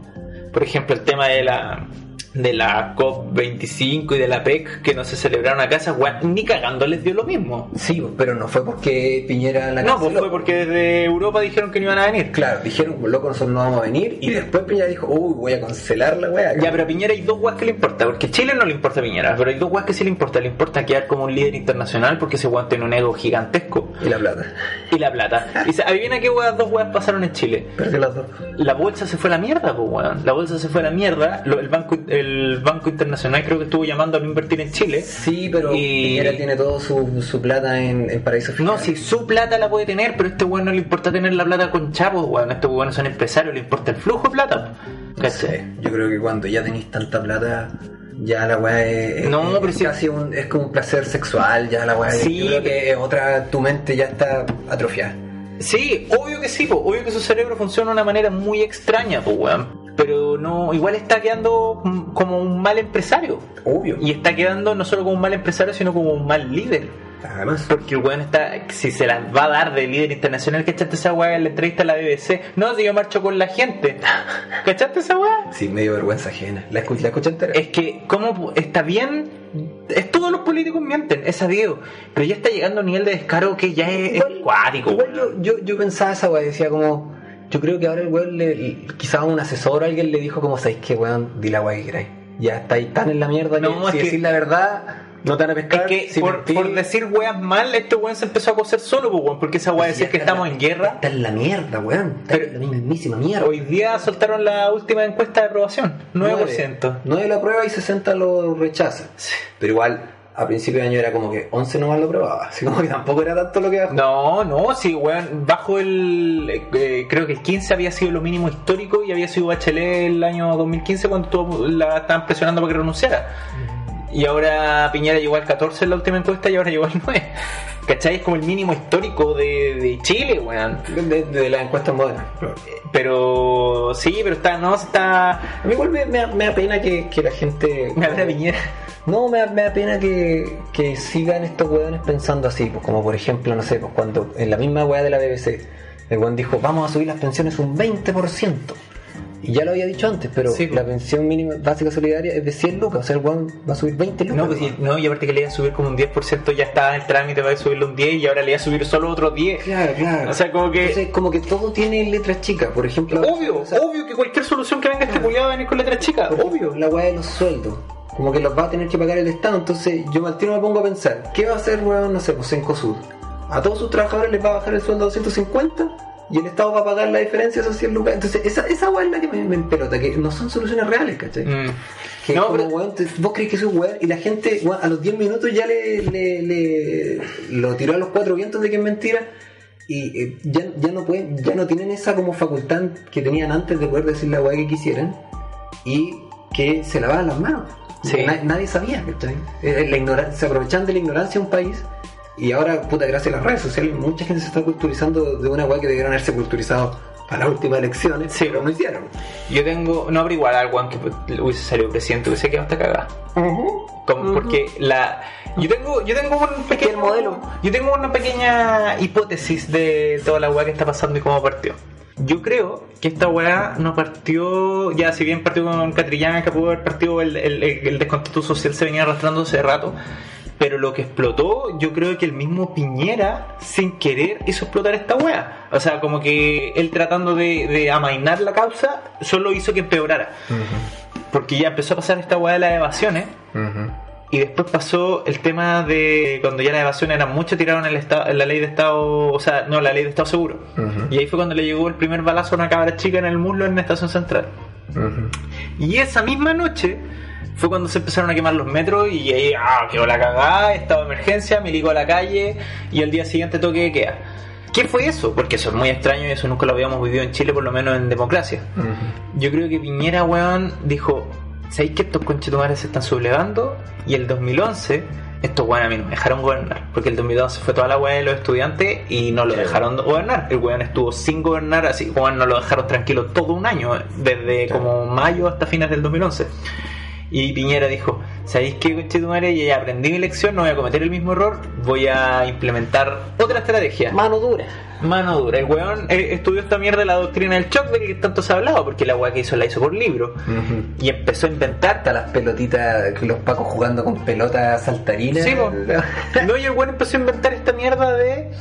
Por ejemplo, el tema de la de la COP25 y de la PEC que no se celebraron acá, esas weas ni cagando les dio lo mismo. Sí, pero no fue porque Piñera la No, pues fue porque desde Europa dijeron que no iban a venir. Claro, dijeron, loco, nosotros no vamos a venir. Y después Piñera dijo, uy, voy a cancelar la wea. Ya, pero a Piñera hay dos weas que le importa, porque a Chile no le importa a Piñera, pero hay dos weas que sí le importa. Le importa quedar como un líder internacional porque ese weón tiene un ego gigantesco. Y la plata. y la plata. Y se, adivina qué weas, dos weas pasaron en Chile. Perdió las dos. La bolsa se fue a la mierda, pues weón. La bolsa se fue a la mierda. Lo- el, banco, el Banco Internacional creo que estuvo llamando a no invertir en Chile. Sí, pero Y- Piñera tiene todo su, su plata en, en paraíso fiscal. No, si su plata la puede tener, pero a este weón no le importa tener la plata con chavos, weón. Estos weones son empresarios, le importa el flujo de plata. No sé, yo creo que cuando ya tenéis tanta plata, ya la weá es, No, es pero sí- casi un, es como un placer sexual, ya la weá Sí, yo creo que es otra, tu mente ya está atrofiada. Sí, obvio que sí, po. obvio que su cerebro funciona de una manera muy extraña, pues weón. Pero no, igual está quedando mm, como un mal empresario. Obvio. Y está quedando no solo como un mal empresario, sino como un mal líder. Además, Porque el weón está, si se las va a dar de líder internacional, ¿cachaste esa weá en la entrevista a la BBC? No, si yo marcho con la gente. *laughs* ¿Cachaste esa weá? sí, medio vergüenza ajena. ¿La, escu- la escuché entera? Es que, ¿cómo está bien? Es todos los políticos mienten, es sabido. Pero ya está llegando a un nivel de descaro que ya es, es cuático. igual yo, yo, yo pensaba esa weá, decía como, yo creo que ahora el weón, le, quizás un asesor o alguien le dijo como, ¿sabéis qué weón? Di la weá que queráis. Ya estáis tan en la mierda No, que si que- la verdad, no te van a Es pescar. que por, decir weas mal, este weón se empezó a coser solo, pues, weón, porque esa wea decir que estamos la- en guerra. Está en la mierda, weón. Está Pero- en la mismísima mierda. Hoy día soltaron la última encuesta de aprobación, 9%. 9 lo aprueba y 60 lo rechaza. Pero igual, a principio de año era como que 11 nomás lo aprobaba. Así como que tampoco era tanto lo que bajó. No, no, sí, weón, bajo el. eh, creo que el 15 había sido lo mínimo histórico y había sido Bachelet el año 2015 cuando la estaban presionando para que renunciara. Y ahora Piñera llegó al 14 en la última encuesta y ahora llegó al 9. ¿Cachai? Es como el mínimo histórico de, de Chile, weón. De, de las encuestas modernas. Pero sí, pero está, no, está. A mí igual me, me da- me da pena que, que la gente... Me da Piñera. No, me da, me da pena que, que sigan estos weones pensando así, pues como por ejemplo, no sé, pues cuando en la misma weá de la BBC, el weón dijo, vamos a subir las pensiones un 20%. Y ya lo había dicho antes, pero Sí, pues. la pensión mínima básica solidaria es de 100 lucas, o sea, el weón va a subir 20 lucas. No, pues, y, no, y aparte que le iba a subir como un 10%, ya estaba en el trámite para subirle un 10 y ahora le iba a subir solo otro 10. Claro, claro. O sea, como que- Entonces, como que todo tiene letras chicas, por ejemplo. Obvio, o sea, obvio que cualquier solución que venga este culiado va a venir con letras chicas. ejemplo, la weá de los sueldos. Como que los va a tener que pagar el Estado. Entonces, yo al tiro me pongo a pensar, ¿qué va a hacer, weón, no sé, pues en COSUD? A todos sus trabajadores les va a bajar el sueldo a 250 y el Estado va a pagar la diferencia de esos 100 lucas. Entonces, esa, esa weá es la que me, me empelota, que no son soluciones reales, ¿cachai? Mm. Que No, como, pero- weón, vos crees que soy weón y la gente weón, a los 10 minutos ya le, le, le- lo tiró a los cuatro vientos de que es mentira y eh, ya, ya no pueden, ya no tienen esa como facultad que tenían antes de poder decir la weá que quisieran y que se lavaban las manos. Sí. Nadie sabía, ¿cachai? Eh, La ignorancia, se aprovechan de la ignorancia de un país y ahora, puta, gracias a las redes sociales, mucha gente se está culturizando de una weá que debieron haberse culturizado para las últimas elecciones, Sí. pero no hicieron. Yo tengo, no pero igual al weón que hubiese salido presidente, hubiese quedado hasta cagada. Como Porque la. Yo tengo, yo tengo un pequeño el modelo. Yo tengo una pequeña hipótesis de toda la weá que está pasando y cómo partió. Yo creo que esta weá no partió, ya si bien partió con Catrillán, que pudo haber partido el, el, el- el descontento social se venía arrastrando hace rato, pero lo que explotó, yo creo que el mismo Piñera, sin querer, hizo explotar esta weá. O sea, como que él tratando de, de amainar la causa, solo hizo que empeorara. Porque ya empezó a pasar esta weá de las evasiones. Y después pasó el tema de cuando ya las evasiones eran mucho, tiraron el estado, la ley de Estado, o sea, no, la ley de Estado Seguro. Y ahí fue cuando le llegó el primer balazo a una cabra chica en el muslo en la estación central. Y esa misma noche fue cuando se empezaron a quemar los metros y ahí, ah, quedó la cagada, estado de emergencia, milico a la calle y el día siguiente toque de queda. ¿Qué fue eso? Porque eso es muy extraño y eso nunca lo habíamos vivido en Chile, por lo menos en democracia. Yo creo que Piñera, weón, dijo, ¿sabéis que estos conchetumares se están sublevando? Y el 2011, estos weón a mí no me dejaron gobernar. Porque el 2012 fue toda la weá de los estudiantes y no lo dejaron gobernar. El weón estuvo sin gobernar, así, weón, no lo dejaron tranquilo todo un año, desde como mayo hasta fines del 2011. Y Piñera dijo, ¿sabéis qué, conchetumare? Ya aprendí mi lección, no voy a cometer el mismo error, voy a implementar otra estrategia. Mano dura. Mano dura. El weón eh, estudió esta mierda de la doctrina del shock de que tanto se ha hablado, porque la weá que hizo la hizo por libro. Y empezó a inventar. Hasta las pelotitas, que los pacos jugando con pelotas saltarinas. Sí. *laughs* No, y el weón empezó a inventar esta mierda de.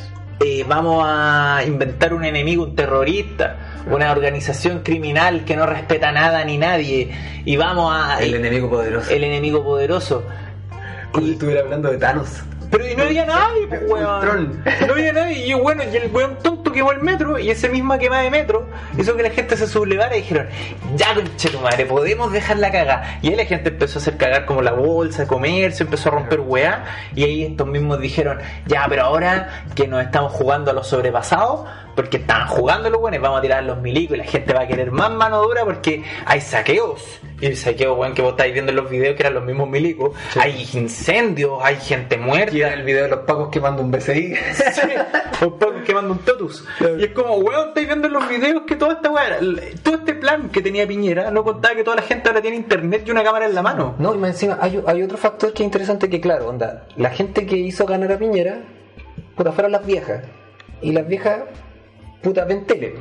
Eh, vamos a inventar un enemigo, un terrorista, una organización criminal que no respeta nada ni nadie. Y vamos a. El enemigo poderoso. el enemigo poderoso. Como estuviera hablando de Thanos. Pero y no había nadie, pues, weón. No había nadie. Y bueno, y el weón tonto quemó el metro. Y ese misma quema de metro hizo que la gente se sublevara y dijeron: Ya, conche tu madre, podemos dejar la caga. Y ahí la gente empezó a hacer cagar como la bolsa, comercio, empezó a romper weá. Y ahí estos mismos dijeron: Ya, pero ahora que nos estamos jugando a los sobrepasados, porque estaban jugando los buenos, vamos a tirar los milicos y la gente va a querer más mano dura porque hay saqueos. Y el saqueo, weón, que vos estáis viendo en los videos que eran los mismos milicos. Sí. Hay incendios, hay gente muerta. Y era el video de los pacos quemando un BCI. Sí, un poco quemando un totus. Y es como, weón, estáis viendo en los videos que toda esta weá, todo este plan que tenía Piñera, no contaba que toda la gente ahora tiene internet y una cámara en la mano. No, y más encima hay, hay otro factor que es interesante que, claro, onda, la gente que hizo ganar a Piñera, puta, fueron las viejas. Y las viejas, puta, ven tele.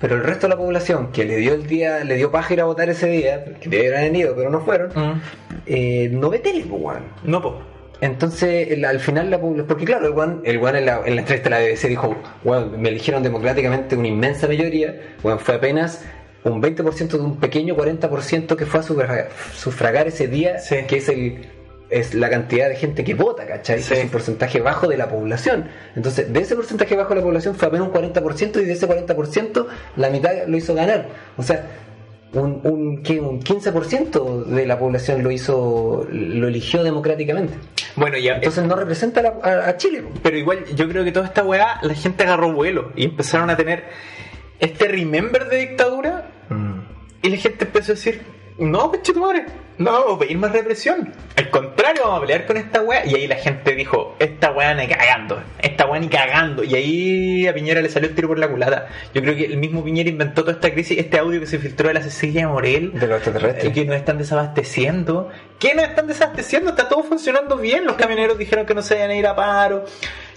Pero el resto de la población que le dio el día, le dio paja ir a votar ese día, que debieron haber ido, pero no fueron, Mm. eh, no ve tele, weón. No, po. Entonces, el- al final, la población. Porque, claro, el Juan, el Juan en, la, en la entrevista de la BBC dijo: bueno, me eligieron democráticamente una inmensa mayoría. Bueno, fue apenas un 20% de un pequeño 40% que fue a sufragar, sufragar ese día, Sí. que es el es la cantidad de gente que vota, ¿cachai? Sí. Es un porcentaje bajo de la población. Entonces, de ese porcentaje bajo de la población fue apenas un 40% y de ese 40% la mitad lo hizo ganar. O sea, un, un, ¿qué? un 15% de la población lo hizo, lo eligió democráticamente. Bueno, ya. Entonces no representa a, la- a- a Chile. Pero igual, yo creo que toda esta weá, la gente agarró vuelo y empezaron a tener este remember de dictadura. Y la gente empezó a decir, no, coche tu madre, no vamos a pedir más represión. Al contrario, vamos a pelear con esta weá. Y ahí la gente dijo, esta weá ni cagando, esta weá ni cagando. Y ahí a Piñera le salió el tiro por la culata. Yo creo que el mismo Piñera inventó toda esta crisis, este audio que se filtró de la Cecilia Morel. De los extraterrestres. eh, que nos están desabasteciendo. ¿Qué nos están desabasteciendo? Está todo funcionando bien. Los camioneros dijeron que no se vayan a ir a paro.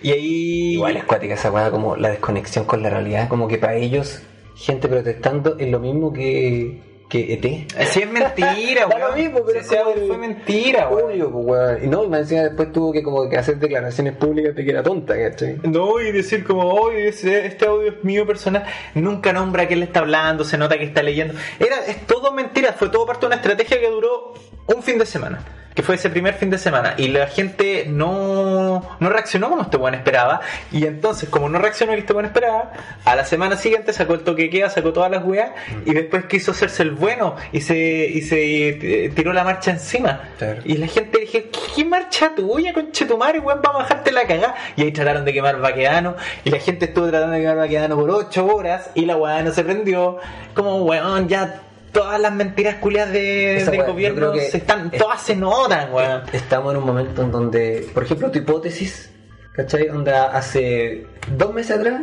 Y ahí. Igual es cuática esa weá, como la desconexión con la realidad, como que para ellos, gente protestando es lo mismo que, que ET. Sí, es mentira, *laughs* Da lo weón. mismo, pero Sí, como ese el- fue mentira, weón. Obvio, pues, weón. Y no, y más encima después tuvo que como que hacer declaraciones públicas de que era tonta, ¿cachai? No, y decir como, oye, este audio es mío personal, nunca nombra a quién le está hablando, se nota que está leyendo. Era, es todo mentira, fue todo parte de una estrategia que duró un fin de semana, que fue ese primer fin de semana, y la gente no, no reaccionó como este buen esperaba, y entonces, como no reaccionó como este buen esperaba, a la semana siguiente sacó el toque queda, sacó todas las weas, y después quiso hacerse el bueno, y se, y se eh, tiró la marcha encima. Claro. Y la gente dije, ¿qué, qué marcha tuya, conche tu madre, weón? Vamos a dejarte la cagada. Y ahí trataron de quemar Baquedano. Y la gente estuvo tratando de quemar Baquedano por 8 horas. Y la weá no se prendió. Como, weón, ya todas las mentiras culias de, del yo gobierno se están, es- todas se notan, weón. Estamos en un momento en donde, por ejemplo, tu hipótesis, ¿cachai? Onda, hace dos meses atrás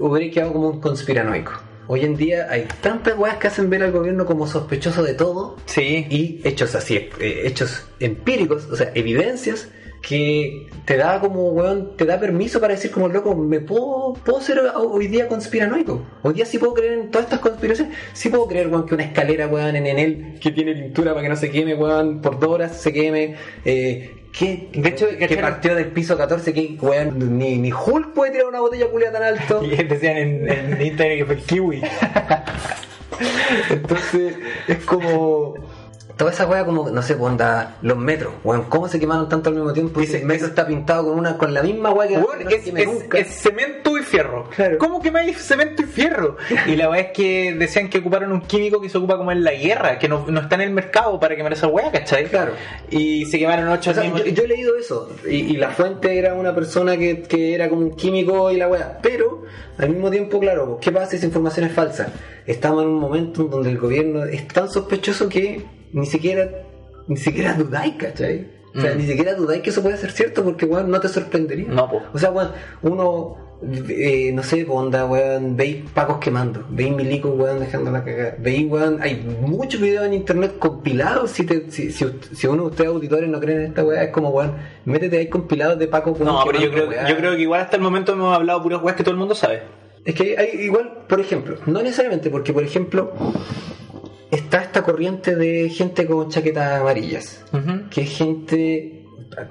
hubiera quedado como un conspiranoico. Hoy en día hay tantas weas que hacen ver al gobierno como sospechoso de todo Sí. y hechos así, eh, hechos empíricos, o sea, evidencias que te da como, weón, te da permiso para decir como, loco, me puedo, puedo ser hoy día conspiranoico. Hoy día sí puedo creer en todas estas conspiraciones. Sí puedo creer, weón, que una escalera, weón, en Enel, que tiene pintura para que no se queme, weón, por dos horas se queme. Eh, que, De hecho, que ¿cacharon? partió del piso 14, que, weón, ni, ni Hulk puede tirar una botella culia tan alto. *laughs* Y decían en, en Instagram que fue el kiwi. *laughs* Entonces, es como. Toda esa weá como, no sé, pues, onda, los metros, weón, ¿cómo se quemaron tanto al mismo tiempo? Dice- el metro está pintado con una, con la misma weá que Weón, es, es- nunca. es cemento y fierro. Claro. ¿Cómo quemáis cemento y fierro? *laughs* Y la weá es que decían que ocuparon un químico que se ocupa como en la guerra, que no, no está en el mercado para quemar esa weá, ¿cachai? Claro. Y se quemaron ocho O sea, yo, yo he leído eso, y, y la fuente era una persona que, que era como un químico y la weá, pero al mismo tiempo, claro, ¿qué pasa si esa información es falsa? Estamos en un momento en donde el gobierno es tan sospechoso que ni siquiera, ni siquiera dudáis, ¿cachai? O sea, Mm. ni siquiera dudáis que eso puede ser cierto porque, weón, no te sorprendería. No, po. O sea, weón, uno, eh, no sé, onda, weón, veis pacos quemando, veis milicos, weón, dejando la cagada, veis, weón, hay muchos videos en internet compilados, si, te, si, si, si uno de ustedes auditores no creen en esta weá, es como, weón, métete ahí compilados de pacos, weón, No, pero yo creo, yo creo que igual hasta el momento hemos hablado puras weas que todo el mundo sabe. Es que hay igual, por ejemplo, no necesariamente, porque por ejemplo, está esta corriente de gente con chaquetas amarillas, que es gente,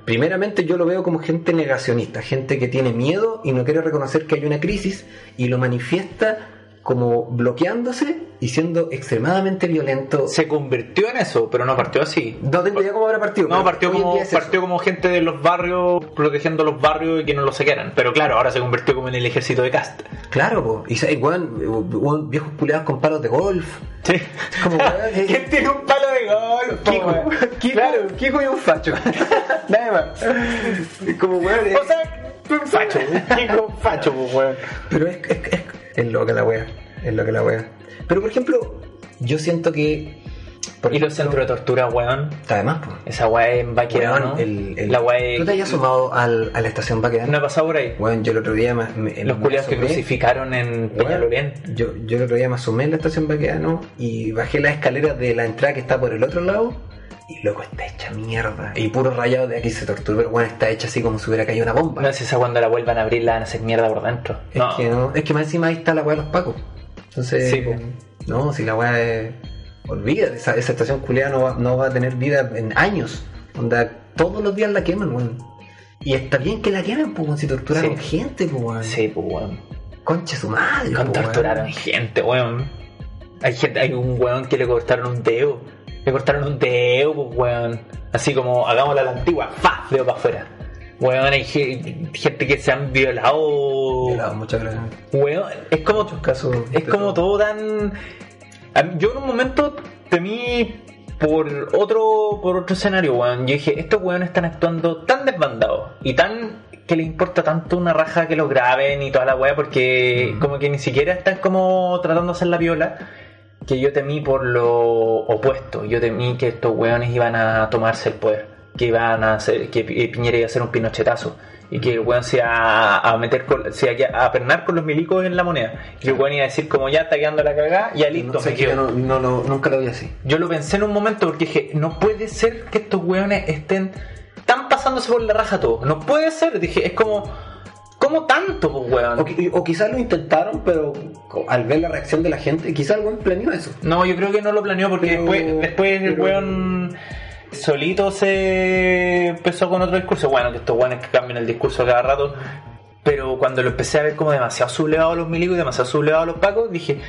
primeramente yo lo veo como gente negacionista, gente que tiene miedo y no quiere reconocer que hay una crisis y lo manifiesta como bloqueándose y siendo extremadamente violento. Se convirtió en eso, pero no partió así. No tengo idea cómo habrá partido. No, partió como, es partió como gente de los barrios, protegiendo los barrios y que no los saquearan. Pero claro, ahora se convirtió como en el ejército de cast. Claro, po. y weón, weón, viejos culeados con palos de golf. Sí. Como, *laughs* eh, ¿Quién tiene un palo de golf? Kiko? Kiko, Claro. Kiko y un facho. *laughs* Nada más. Como weón. eh, O sea, un facho. Kiko un facho, pues, weón. Pero es, es, es, es loca la wea. Es loca la wea. Pero por ejemplo, yo siento que. Por Y los centros de tortura, weón. Además, pues. Esa weá en Baquedano. El, el- La weá ¿Tú te hayas sumado al, a la estación Baquedano? No ha pasado por ahí. Weón, yo el otro día me, me- Los culiados que crucificaron en Peñalolén. Yo, yo el otro día me asomé en la estación Baquedano y bajé las escaleras de la entrada que está por el otro lado. Y loco, está hecha mierda. Y puro rayado de aquí se tortura, pero bueno, está hecha así como si hubiera caído una bomba. No es esa cuando la vuelvan a abrir la van a hacer mierda por dentro. Es No. que no, es que más encima ahí está la weá de los pacos. Entonces, Sí, po. no, si la weá es. Olvida, esa, esa estación culiada no va, no va a tener vida en años. Onda, todos los días la queman, weón. Y está bien que la quemen, pues, weón, si torturaron Sí. gente, pues, weón. Sí, pues weón. Concha su madre, Con po, weón. torturaron gente, weón. Hay gente, hay un weón que le cortaron un dedo. Le cortaron un dedo, pues weón. Así como hagámosla a la antigua, ¡fa! Dedo para afuera. Weón, hay ge- gente que se han violado. Violado, muchas gracias. Weón, es como casos es como todo. todo tan. Yo en un momento temí por otro por otro escenario, weón. Yo dije, estos weones están actuando tan desbandados y tan que les importa tanto una raja que los graben y toda la weá porque Mm. como que ni siquiera están como tratando de hacer la viola que yo temí por lo opuesto. Yo temí que estos weones iban a tomarse el poder, que iban a hacer, que Pi- Piñera iba a hacer un pinochetazo y que el weón se iba a meter con, se iba a pernar con los milicos en la moneda. Y el weón iba a decir como ya está quedando la cagada, ya listo, No sé, me quedo. no, no, nunca lo vi así. Yo lo pensé en un momento porque dije, no puede ser que estos weones estén tan pasándose por la raja todo. No puede ser, dije, es como, ¿cómo tanto, pues, weón? O, o quizás lo intentaron, pero al ver la reacción de la gente, quizás el weón planeó eso. No, yo creo que no lo planeó porque Pero- después, después el weón solito se empezó con otro discurso. Bueno, que estos weones que cambian el discurso cada rato. Pero cuando lo empecé a ver como demasiado sublevado los milicos y demasiado sublevado los pacos, dije,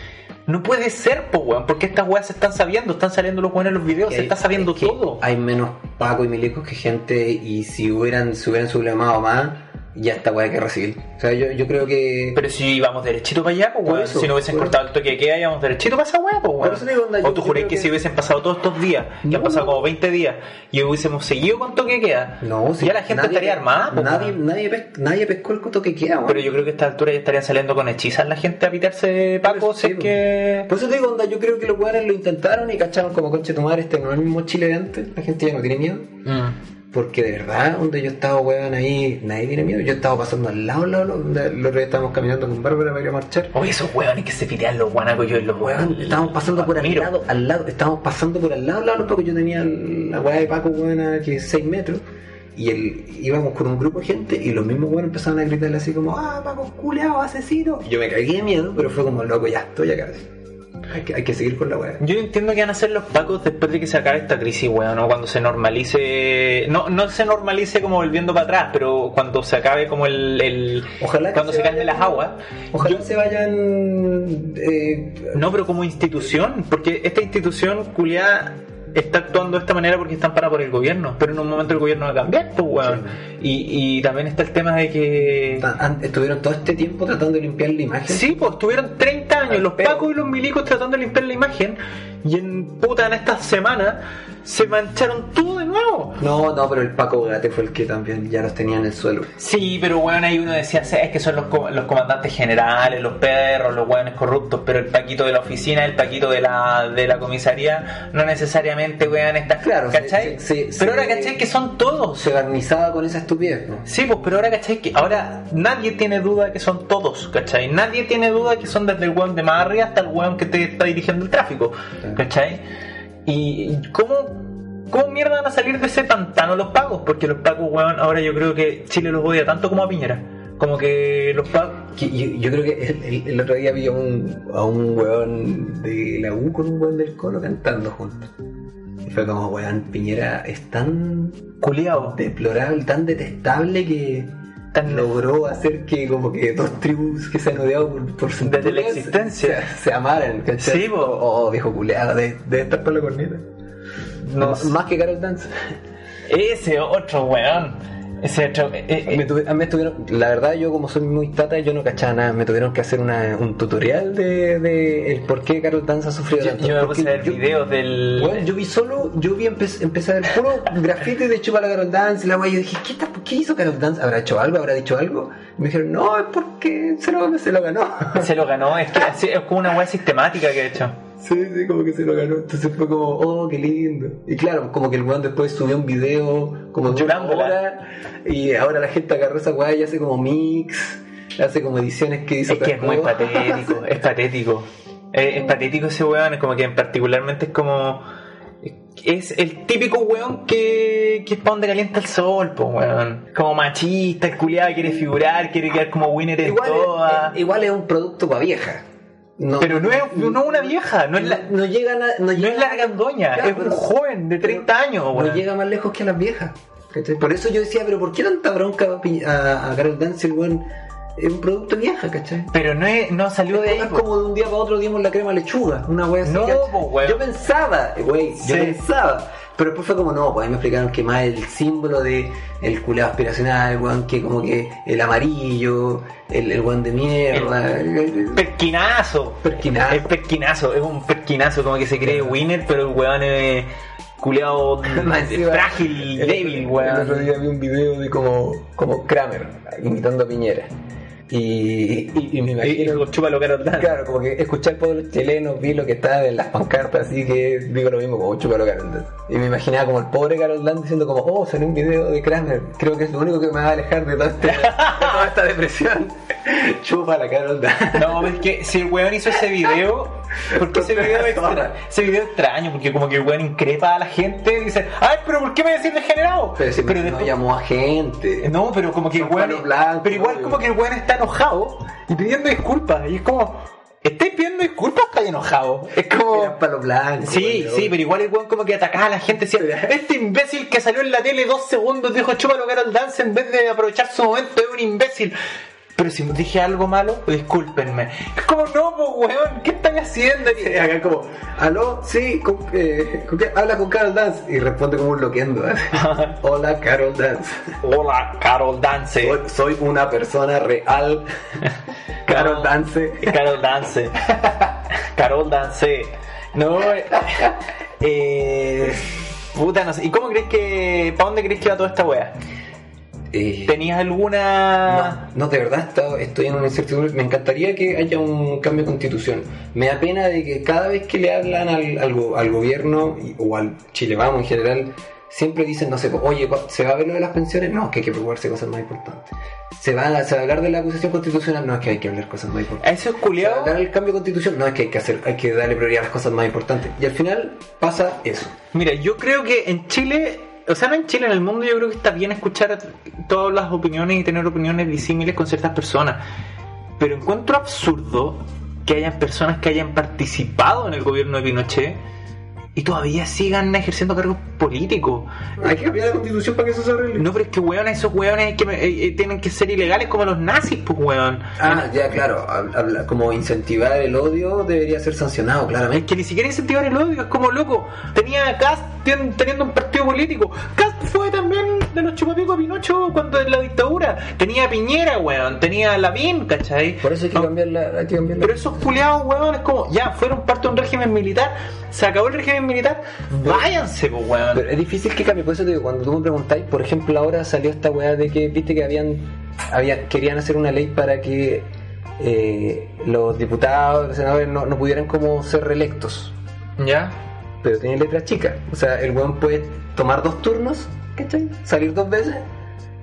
no puede ser, pues weón, porque estas weas se están sabiendo, están saliendo los weones en los videos, se está sabiendo es que todo. Hay menos Paco y Milicos que gente, y si hubieran, si hubieran sublemado más, ya esta weá hay que recibir. O sea, yo, yo creo que. Pero si íbamos derechito para allá, pues weón, si no hubiesen cortado el toque de queda, íbamos derechito para esa weá, pues weón. o tú creo que, que- si hubiesen pasado todos estos días, que han pasado no. como 20 días, y hubiésemos seguido con toque de queda, No, si ya la gente nadie- estaría armada, pues, Nadie, nadie, pes- nadie pescó el coto que queda, weón. Pero yo creo que a esta altura ya estarían saliendo con hechizas la gente a pitarse Paco, Sí, es que... Por eso te digo, onda, yo creo que los weones lo intentaron y cacharon como conche tomar este no es el mismo Chile de antes. La gente ya no tiene miedo. Mm. Porque de verdad, donde yo estaba, weón, ahí, nadie tiene miedo. Yo estaba pasando al lado, al lado, donde el otro día estábamos caminando con Bárbara para ir a marchar. Oye, esos weones que se pitean los guanacos yo y los Weón, estábamos pasando por al lado, al lado, estábamos pasando por al lado, al lado, porque yo tenía la weá de Paco, weón, que es 6 metros. Y el, íbamos con un grupo de gente y los mismos weones empezaron a gritarle así como, ah, Paco, culeado, asesino. Y yo me cagué de miedo, pero fue como, loco, ya estoy acá. Hay que, hay que seguir con la weá. Yo entiendo que van a ser los pacos después de que se acabe esta crisis, weón, ¿no? Cuando se normalice, no, no se normalice como volviendo para atrás, pero cuando se acabe como el, el- Ojalá cuando se, calmen vayan- las aguas. Ojalá Yo- se vayan. eh, no, pero como institución, porque esta institución culiada está actuando de esta manera porque están parados por el gobierno, pero en un momento el gobierno va a cambiar, pues, weón. Y, y también está el tema de que... Estuvieron todo este tiempo tratando de limpiar la imagen. Sí, pues estuvieron 30 años los pacos y los milicos tratando de limpiar la imagen y en puta en estas semanas se mancharon todo de nuevo. No, no, pero el Paco Gate fue el que también ya los tenía en el suelo. Sí, pero weón, ahí uno decía, "Sí, es que son los, co- los comandantes generales, los perros, los weones corruptos, pero el paquito de la oficina, el paquito de la, de la comisaría, no necesariamente weón está Claro, ¿cachai? se- se- pero se- ahora cachai que son todos. Se barnizaba con esa estupidez, ¿no? Sí, pues, pero ahora, ¿cachai? Que ahora nadie tiene duda que son todos, ¿cachai? Nadie tiene duda que son desde el weón de más arriba hasta el weón que te está dirigiendo el tráfico, ¿cachai? Y ¿cómo, cómo mierda van a salir de ese pantano los pagos? Porque los pagos, weón, ahora yo creo que Chile los odia tanto como a Piñera. Como que los pagos... Yo, yo creo que el, el- el otro día vi a un, a un weón de la U con un weón del Colo cantando juntos. Y fue como, weón, Piñera es tan Culeados. deplorable, tan detestable que Tan- logró hacer que como que dos tribus que se han odiado por, por su Desde la existencia. se, se amaran, ¿cachai? Sí, po. Oh, viejo culeado, de, de estar por la corneta. No. Más que Carol Dance. Ese otro weón. Otro... eh, eh, Me tuve- me tuvieron, la verdad, yo como soy muy tata, yo no cachaba nada. Me tuvieron que hacer una- un tutorial de, de el por qué Carol Dance ha sufrido yo, tanto. yo me puse a ver videos del... Bueno, yo vi solo, yo vi empecé, empecé a ver puro grafiti de Chupa la Carol Dance y la wea, yo dije, ¿qué, ¿qué hizo Carol Dance? ¿Habrá hecho algo? ¿Habrá dicho algo? Y me dijeron, no, es porque se lo, se lo ganó. Se lo ganó, es que *laughs* es como una weá sistemática que ha hecho. Sí, sí, como que se lo ganó. Entonces fue como, oh, qué lindo. Y claro, como que el weón después subió un video como de hora y ahora la gente agarró esa weá y hace como mix, hace como ediciones que dice Es que es muy patético, es patético. Es, es patético ese weón, es como que particularmente es como. Es el típico weón que, que es pa' donde calienta el sol, pues weón. Como machista, el culiado quiere figurar, quiere quedar como winner en Igual, todas. es, igual es un producto para vieja. No, Pero no es, no una vieja, no es la, no llega no es la gandoña, Claro, es un joven de 30 años, no llega más lejos que las viejas. Por eso yo decía, pero ¿por qué tanta bronca a, a, Carol Dance? El weón es un producto vieja, ¿cachai? Pero no, es, no salió de ahí. Es como de un día para otro dimos la crema lechuga, una wea así. No, weón. Yo pensaba, güey, Sí. yo pensaba. Pero después fue como, no, pues ahí me explicaron que más el símbolo de el culeo aspiracional, weón, que como que el amarillo, el, el weón de mierda. el- el- Perquinazo. Perquinazo. Es perquinazo, es un perquinazo, como que se cree winner, pero el weón es culeado *laughs* frágil, el- débil, El weón. otro día vi un video de como, como Kramer imitando a Piñera. Y, y, y me imagino. chúpalo. Claro, como que escuché al pueblo chileno, vi lo que estaba en las pancartas, así que digo lo mismo como chúpalo Carol. Y me imaginaba como el pobre Carol Dance diciendo como, oh, salió un video de Kramer, creo que es lo único que me va a alejar de, todo este- de toda esta depresión. *laughs* Chupa la Carol Dance. No, es que si el weón hizo ese video, porque ese video extra- ese video extraño, porque como que el weón increpa a la gente y dice, ay, pero ¿por qué me decís degenerado? Pero si no después- llamó a gente. No, pero como que el weón. blancos, pero igual como que el weón está enojado y pidiendo disculpas. Y es como, ¿estáis pidiendo disculpas estáis enojado? Es como. Eran palos blancos. Sí, sí, pero igual el weón como que atacaba a la gente. Decía, este imbécil que salió en la tele dos segundos dijo chúpalo Carol Dance en vez de aprovechar su momento es un imbécil. Pero si dije algo malo, discúlpenme. Es como, no, pues weón, ¿qué estáis haciendo? Y acá como, aló, sí, con, eh, ¿con qué? habla con Carol Dance. Y responde como un loquendo. así. *laughs* Hola, Carol Dance. Hola, Carol Dance. Soy, soy una persona real. *laughs* Carol Dance. Carol Dance. *laughs* Carol Dance. No, eh, eh, puta, no sé. ¿Y cómo crees que, para dónde crees que va toda esta wea? Eh, ¿Tenías alguna...? No, no, de verdad está- estoy en una incertidumbre. Me encantaría que haya un cambio de constitución. Me da pena de que cada vez que le hablan al, al, al gobierno o al Chile Vamos en general, siempre dicen, no sé, oye, ¿cu- ¿se va a ver lo de las pensiones? No, es que hay que preocuparse de cosas más importantes. ¿Se va, a, ¿Se va a hablar de la acusación constitucional? No, es que hay que hablar de cosas más ¿A importantes. esos ¿Se va a hablar del cambio de constitución? No, es que hay que, hacer, hay que darle prioridad a las cosas más importantes. Y al final pasa eso. Mira, yo creo que en Chile, o sea, no en Chile, en el mundo yo creo que está bien escuchar todas las opiniones y tener opiniones disímiles con ciertas personas. Pero encuentro absurdo que hayan personas que hayan participado en el gobierno de Pinochet y todavía sigan ejerciendo cargos políticos. Hay que cambiar la constitución para que eso se arregle. No, pero es que, weón, esos weones que, eh, eh, tienen que ser ilegales como los nazis, pues, weón. Ah, ya, claro. habla- como incentivar el odio debería ser sancionado, Es claramente. que ni siquiera incentivar el odio, es como loco. Tenía a Cast teniendo un partido político. Cast fue también de los chupapicos a Pinocho cuando en la dictadura. Tenía a Piñera, weón. Tenía a Lavín, ¿cachai? Por eso hay que No, cambiarla. Hay que cambiarla. Pero esos culiados, weón, es como, ya, fueron parte de un régimen militar, se acabó el régimen militar, váyanse, pues, weón. Pero es difícil que cambie, por eso te digo, cuando tú me preguntáis, por ejemplo, ahora salió esta weá de que, viste que habían, había, querían hacer una ley para que eh, los diputados, los senadores no, no pudieran como ser reelectos, ¿Ya? pero tienen letras chicas. O sea, el weón puede tomar dos turnos, ¿cachai? Salir dos veces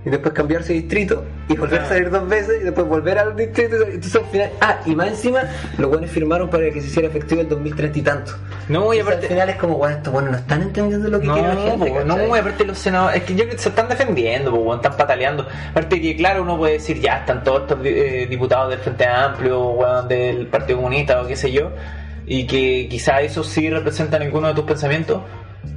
y después cambiarse de distrito y volver a Ah. salir dos veces y después volver al distrito. Entonces al final, ah, y más encima, los weones firmaron para que se hiciera efectivo el 2030 y tanto. No, y Entonces, aparte... al final es como, bueno, estos weones no están entendiendo lo que No, quiere la gente. po, no, y aparte los senadores, es que yo se están defendiendo, po, están pataleando. Aparte que, claro, uno puede decir, ya están todos estos eh, diputados del Frente Amplio, weón, del Partido Comunista o qué sé yo, y que quizá eso sí representan alguno de tus pensamientos.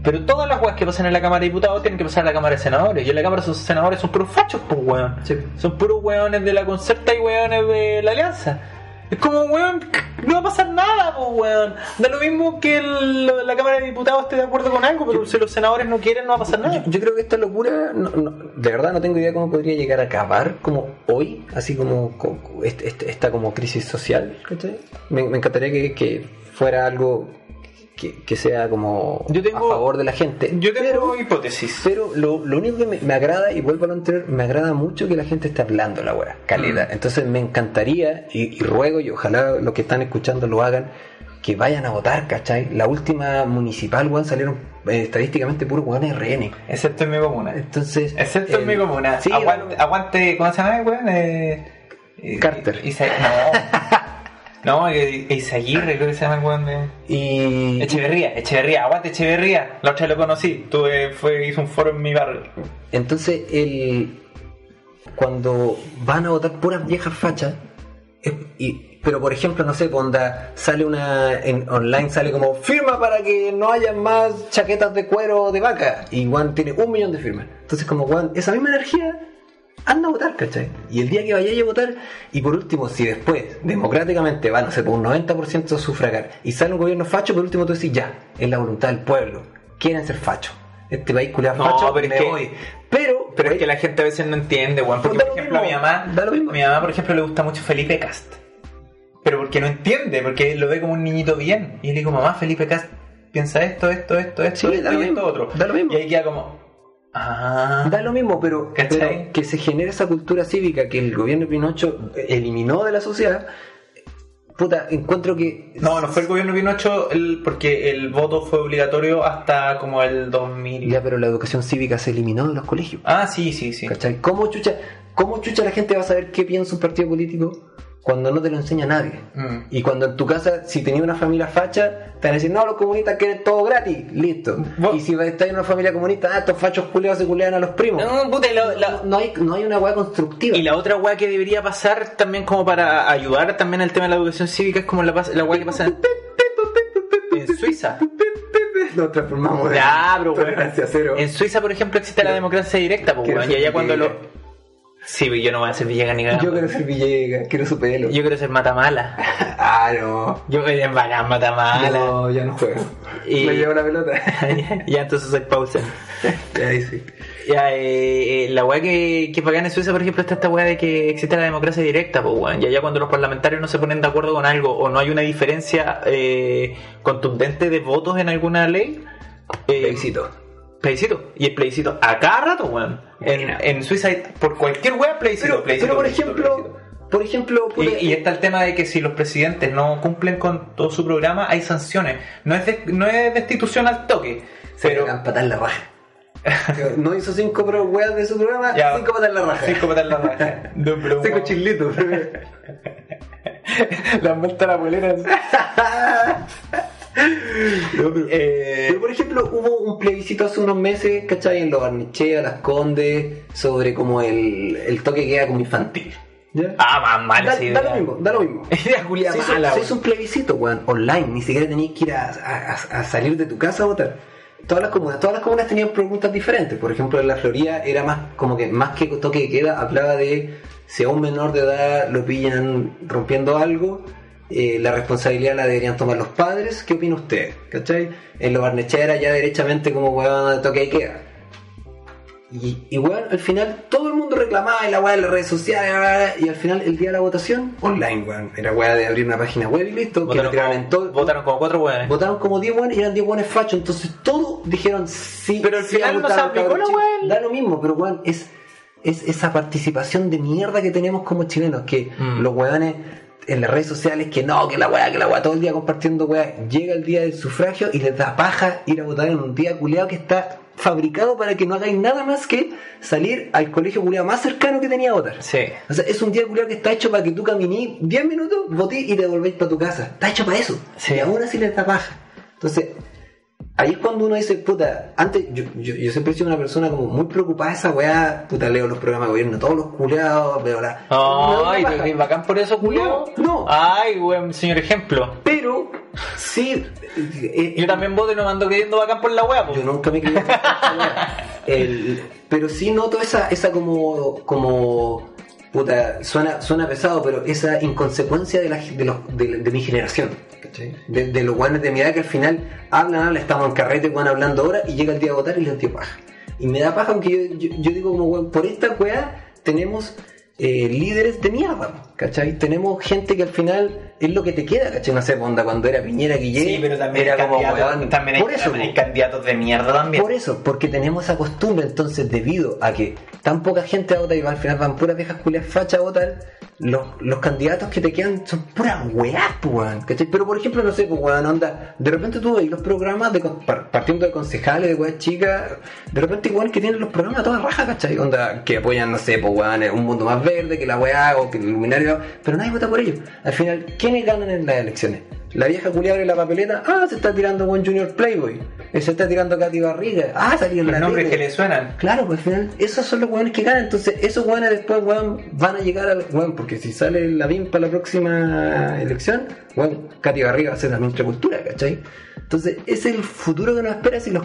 Pero todas las weas que pasan en la Cámara de Diputados tienen que pasar a la Cámara de Senadores. Y en la Cámara de Senadores son puros fachos, pues, weón. Sí. Son puros weones de la concerta y weones de la alianza. Es como, weón, no va a pasar nada, pues, weón. Da lo mismo que el- la Cámara de Diputados esté de acuerdo con algo, pero si los senadores no quieren, no va a pasar nada. Yo, yo creo que esta locura, no- no, de verdad no tengo idea cómo podría llegar a acabar como hoy, así como co- co- este- este- esta como crisis social. Me, me encantaría que, que fuera algo que, que sea como Yo tengo- a favor de la gente. Yo tengo pero, hipótesis. pero lo, lo único que me, me agrada, y vuelvo a lo anterior, me agrada mucho que la gente esté hablando la weá, calidad. Mm. Entonces me encantaría, y, y ruego, y ojalá los que están escuchando lo hagan, que vayan a votar, ¿cachai? La última municipal, weón, salieron eh, estadísticamente puros weones RN. Excepto en mi comuna. Entonces. Excepto en el- mi comuna. Sí, aguante, aguante, ¿cómo se llama, weón? Eh, eh, Carter. Isa- no. *laughs* no, eh, Isaguirre, creo que se llama el weón de. Y. Echeverría, Echeverría, aguante Echeverría. La otra lo conocí, tuve, fue, hizo un foro en mi barrio. Entonces, el. Cuando van a votar puras viejas fachas. es- y, pero por ejemplo, no sé, cuando sale una. En online sale como firma para que no haya más chaquetas de cuero de vaca. Y Juan tiene un millón de firmas. Entonces, como Juan, esa misma energía. Anda a votar, ¿cachai? Y el día que vayáis a votar, y por último, si después, democráticamente, van a ser por un 90% sufragar, y sale un gobierno facho, por último tú decís, ya, es la voluntad del pueblo, quieren ser fachos. Este país culiado No, facho, pero es que- voy. Pero, Pero es que la gente a veces no entiende, weón. Porque, por lo ejemplo, a mi mismo, mamá, da lo mismo. a mi mamá, por ejemplo, le gusta mucho Felipe Cast. Pero porque no entiende, porque lo ve como un niñito bien. Y le digo, mamá, Felipe Cast piensa esto, esto, esto, esto, Sí, esto da lo y esto mismo, otro. da lo mismo. Y ahí queda como, ah. Da lo mismo, pero, que se genere esa cultura cívica que el gobierno de Pinocho eliminó de la sociedad. Puta, encuentro que. No, no fue el gobierno de Pinocho el, porque el voto fue obligatorio hasta como el 2000. Ya, pero la educación cívica se eliminó de los colegios. Ah, sí, sí, sí. ¿Cachai? ¿Cómo chucha, ¿Cómo chucha la gente va a saber qué piensa un partido político cuando no te lo enseña nadie? Mm. Y cuando en tu casa, si tenías una familia facha, te van a decir, no, los comunistas quieren todo gratis, listo. Vos- Y si estás en una familia comunista, ah, estos fachos culeados se culean a los primos. No, puta, la- la- no, hay, no hay una weá constructiva. Y la otra weá que debería pasar también como para ayudar también al tema de la educación cívica es como la, la weá que pasa en, en Suiza. Nos transformamos en Ya, bro. En Suiza, por ejemplo, existe la democracia directa, pues. Y allá cuando lo... Sí, pero yo no voy a ser Villegas ni cagando. Yo quiero ser Villegas, quiero su pelo. Yo quiero ser Matamala. *laughs* Ah, no. Yo eres bacán Matamala. No, ya no juego. Y- Me llevo la pelota. *laughs* ya entonces soy pausa. *laughs* Ahí sí. Ya, eh, eh, la weá que, que bacán en Suiza, por ejemplo, está esta weá de que existe la democracia directa, pues weón. Y allá cuando los parlamentarios no se ponen de acuerdo con algo o no hay una diferencia eh, contundente de votos en alguna ley, eh, Plebiscito. Y el plebiscito a cada rato, weón. En, en Suiza hay por cualquier weá plebiscito. Pero, plebiscito, pero por plebiscito, ejemplo, plebiscito. por ejemplo, Y, está el tema de que si los presidentes no cumplen con todo su programa, hay sanciones. No es, de- no es destitución al toque. se Pero, patar la raja. *laughs* No hizo cinco pro weas de su programa, Ya. cinco patar la raja. Cinco patas en la raja. *laughs* No, pero- Cinco chilitos. *laughs* La vuelta a la *laughs* Eh, Pero por ejemplo, hubo un plebiscito hace unos meses, ¿cachai? En los Barnechea, Las Condes, sobre como el, el toque que queda como infantil. ¿Ya? Ah, más mal da, da lo mismo, da lo mismo. *laughs* Culia Se hizo, mala, se hizo un plebiscito, weón, online, ni siquiera tenías que ir a, a- a salir de tu casa a votar. Todas las comunas, todas las comunas tenían preguntas diferentes. Por ejemplo, en la Florida era más como que más que toque de queda, hablaba de si a un menor de edad lo pillan rompiendo algo, eh, la responsabilidad la deberían tomar los padres. ¿Qué opina usted? ¿Cachai? En los Barnechea era ya derechamente como weón de toque de queda. Y, y weón, al final todo el mundo reclamaba y la weá en las redes sociales, y al final el día de la votación, online, weón. Era weá de abrir una página web y listo, que Votaron lo tiraban como, en todo. votaron como cuatro weones. Votaron como 10 weones y eran 10 weones fachos, entonces todos dijeron sí. Pero al sí final no se aplicó la weá. Da lo mismo, pero weón, es, es esa participación de mierda que tenemos como chilenos, que Mm. los weones en las redes sociales, que no, que la weá, que la weá, todo el día compartiendo weá, llega el día del sufragio y les da paja ir a votar en un día culeado que está fabricado para que no hagáis nada más que salir al colegio culeado más cercano que tenía a votar. Sí. O sea, es un día culiado que está hecho para que tú caminís 10 minutos, votís y te volvéis para tu casa. Está hecho para eso. Sí. Y aún así les da paja. Entonces, ahí es cuando uno dice, puta, antes yo, yo, yo siempre he sido una persona como muy preocupada de esa weá, puta, leo los programas de gobierno, todos los culeados, veo la... Ay, ¿te bacán por eso, culiao? No, no. Ay, weón, señor ejemplo. Pero, sí... eh, Yo también voto y no me ando queriendo bacán por la weá, po. Yo nunca me creí el, pero sí noto esa, esa como, como puta, suena, suena pesado, pero esa inconsecuencia de, la, de, los, de, de mi generación. De, de los guanes de mi edad que al final hablan, hablan, estamos en carrete, weón, hablando ahora, y llega el día de votar y les dio paja. Y me da paja aunque yo, yo, yo digo como, weón, por esta weá tenemos eh, líderes de mierda, ¿cachai? Tenemos gente que al final es lo que te queda, ¿cachai? No sé, onda, cuando era Piñera Guillén, Sí, pero también, era como, weón, también, hay, por eso, también hay candidatos de mierda también. Por eso, porque tenemos esa costumbre, entonces debido a que tan poca gente a votar y al final van puras viejas culias fachas a votar, los, los candidatos que te quedan son puras pues, weón, ¿cachai? Pero por ejemplo, no sé, pues weón, onda, de repente tú ves los programas de partiendo de concejales, de weas chicas, de repente igual que tienen los programas a toda raja, ¿cachai? Onda, que apoyan, no sé, pues weón, un mundo más verde, que la weá, o que el luminario, pero nadie vota por ellos. Al final, ¿quiénes ganan en las elecciones? La vieja culiada abre la papeleta, ah, se está tirando buen Junior Playboy, Eh, se está tirando Katy Barriga, ah, salió en Los la nombres tele. que le suenan. Claro, pues al final, esos son los weones que ganan. Entonces, esos weones después, weón, van a llegar al weón, porque si sale la BIM para la próxima elección, weón, Katy Barriga va a ser la ministra de Cultura, ¿cachai? Entonces, ese es el futuro que nos espera si los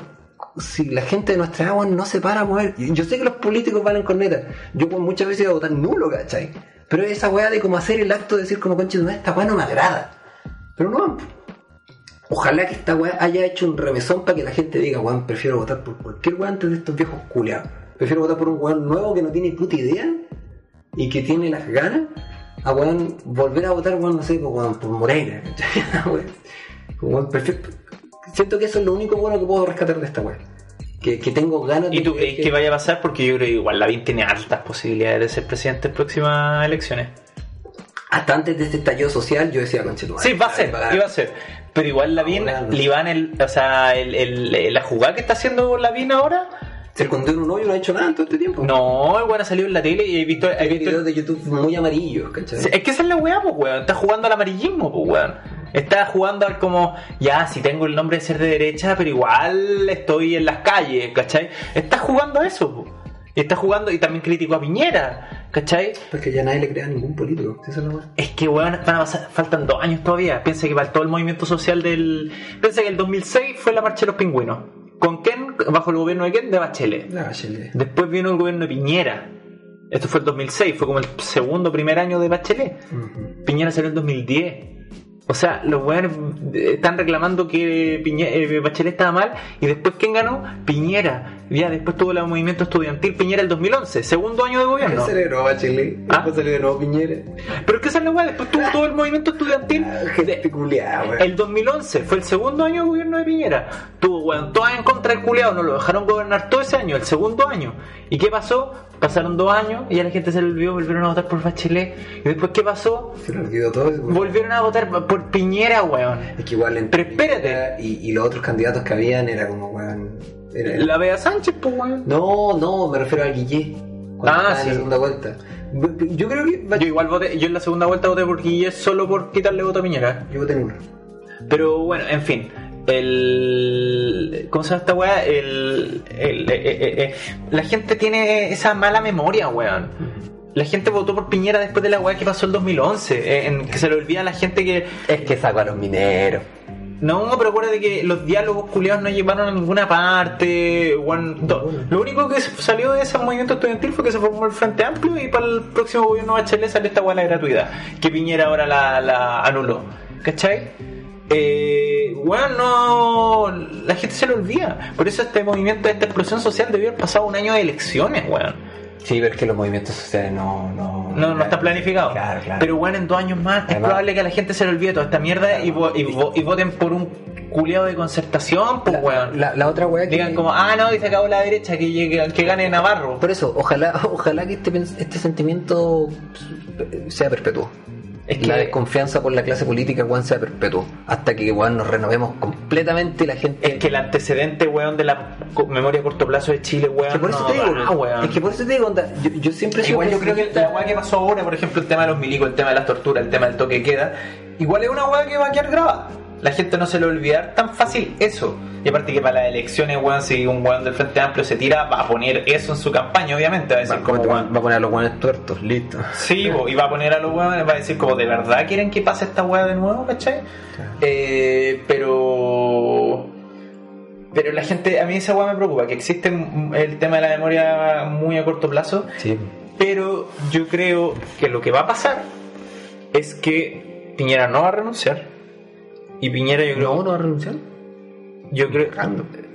si la gente de nuestra agua no se para a mover. Yo sé que los políticos valen corneta. Yo weón, muchas veces iba a votar nulo, ¿cachai? Pero esa weá de como hacer el acto de decir como concha, no, esta weá no me agrada. Pero no, Ojalá que esta weá haya hecho un remesón para que la gente diga, weón, prefiero votar por cualquier weón antes de estos viejos culeados. Prefiero votar por un weón nuevo que no tiene puta idea y que tiene las ganas a weón volver a votar, weón, no sé, por, weón, por Moreira. *laughs* Weón, prefiero- Siento que eso es lo único bueno que puedo rescatar de esta weá. Que, que tengo ganas ¿Y tú que- crees que vaya a pasar? Porque yo creo que igual Lavín tiene altas posibilidades de ser presidente en próximas elecciones. Hasta antes de este estallido social yo decía, concha tu madre, Sí, va a ser, pagar". iba a ser. Pero igual Lavín. Liván, el, o sea, el, el- la jugada que está haciendo Lavín ahora, Se escondió en un hoyo y no ha hecho nada en todo este tiempo. no, el weón ha salido en la tele y he visto, he Hay visto videos de YouTube muy amarillos, ¿cachai? Es que esa es la weá, pues weón. Está jugando al amarillismo, pues weón. Está jugando al como, ya, si tengo el nombre de ser de derecha, pero igual estoy en las calles, ¿cachai? Está jugando a eso. Y está jugando, y también criticó a Piñera, ¿cachai? Porque ya nadie le crea a ningún político. ¿sí esa es? Es que, weón, van a pasar- faltan dos años todavía. Piensa que para todo el movimiento social del. Piensa que el 2006 fue la marcha de los pingüinos. ¿Con quién? Bajo el gobierno de quién? De Bachelet. La Bachelet. Después vino el gobierno de Piñera. Esto fue el 2006, fue como el segundo, primer año de Bachelet. Piñera salió en 2010. O sea, los weones eh, están reclamando que Piñe- eh, Bachelet estaba mal y después ¿quién ganó? Piñera. Ya después tuvo el movimiento estudiantil Piñera el 2011, segundo año de gobierno. Se celebró Bachelet. Ah. Después salió de nuevo Piñera. Pero es que esa es la weá, después tuvo todo el movimiento estudiantil. Ah. El 2011 fue el segundo año de gobierno de Piñera. Tuvo, weón, todas en contra del culeado, no lo dejaron gobernar todo ese año, el segundo año. ¿Y qué pasó? Pasaron dos años y a la gente se le olvidó, volvieron a votar por Bachelet. Y después, ¿qué pasó? Se le olvidó todo weón. Volvieron a votar por Piñera, weón. Es que igual entre Pero espérate. Y, y los otros candidatos que habían era como, weón. La Bea Sánchez, pues, weón. No, no, me refiero a Guillé. Ah, estaba en sí. la segunda vuelta. Yo creo que. Yo igual voté, yo en la segunda vuelta voté por Guille solo por quitarle voto a Piñera. Yo voté nulo. Pero bueno, en fin. El. ¿Cómo se llama esta weá? El. el- eh, eh, eh, la gente tiene esa mala memoria, weón. La gente votó por Piñera después de la weá que pasó el 2011. eh, En que se le olvida a la gente que. Es que sacó a los mineros. No, pero acuérdate que los diálogos culiados no llevaron a ninguna parte. to- Lo único que salió de ese movimiento estudiantil fue que se formó el Frente Amplio y para el próximo gobierno de Bachelet salió esta la gratuidad. Que Piñera ahora la, anuló. ¿Cachai? Eh, weón, no. La gente se lo olvida. Por eso este movimiento, esta explosión social debió haber pasado un año de elecciones, weón. Sí, pero es que los movimientos sociales no. No, No, no está planificado. Claro, claro. Pero bueno, en dos años más es probable que a la gente se le olvide toda esta mierda y, vo- y vo- y voten por un culiado de concertación, pues weón. La, la otra weá que. Digan como, ah, no, dice acabó la derecha, que, llegue, que gane Navarro. Por eso, ojalá, ojalá que este, este sentimiento sea perpetuo. Es que- La desconfianza por la clase política, weón, sea perpetuo. Hasta que, weón, nos renovemos completamente la gente. Es que el antecedente, weón, de la memoria a corto plazo de Chile, weón. Es que por eso no te digo, da, weón. es que por eso te digo, onda, yo, yo siempre Igual yo creo que la weá que pasó ahora, por ejemplo, el tema de los milicos, el tema de las torturas, el tema del toque queda, igual es una weá que va a quedar grabada. La gente no se le va a olvidar tan fácil eso. Y aparte que para las elecciones, weón, si un weón del Frente Amplio se tira, va a poner eso en su campaña, obviamente. Va a decir Va, como, va- a poner a los weones tuertos, listo. Sí, *laughs* bo, y va a poner a los weones, va a decir como, ¿de verdad quieren que pase esta weá de nuevo, cachai? Eh, pero... Pero la gente, a mí esa weá me preocupa, que existe el tema de la memoria muy a corto plazo, Sí. pero yo creo que lo que va a pasar es que Piñera no va a renunciar. Y Piñera yo creo, ¿No, no va a renunciar? yo creo,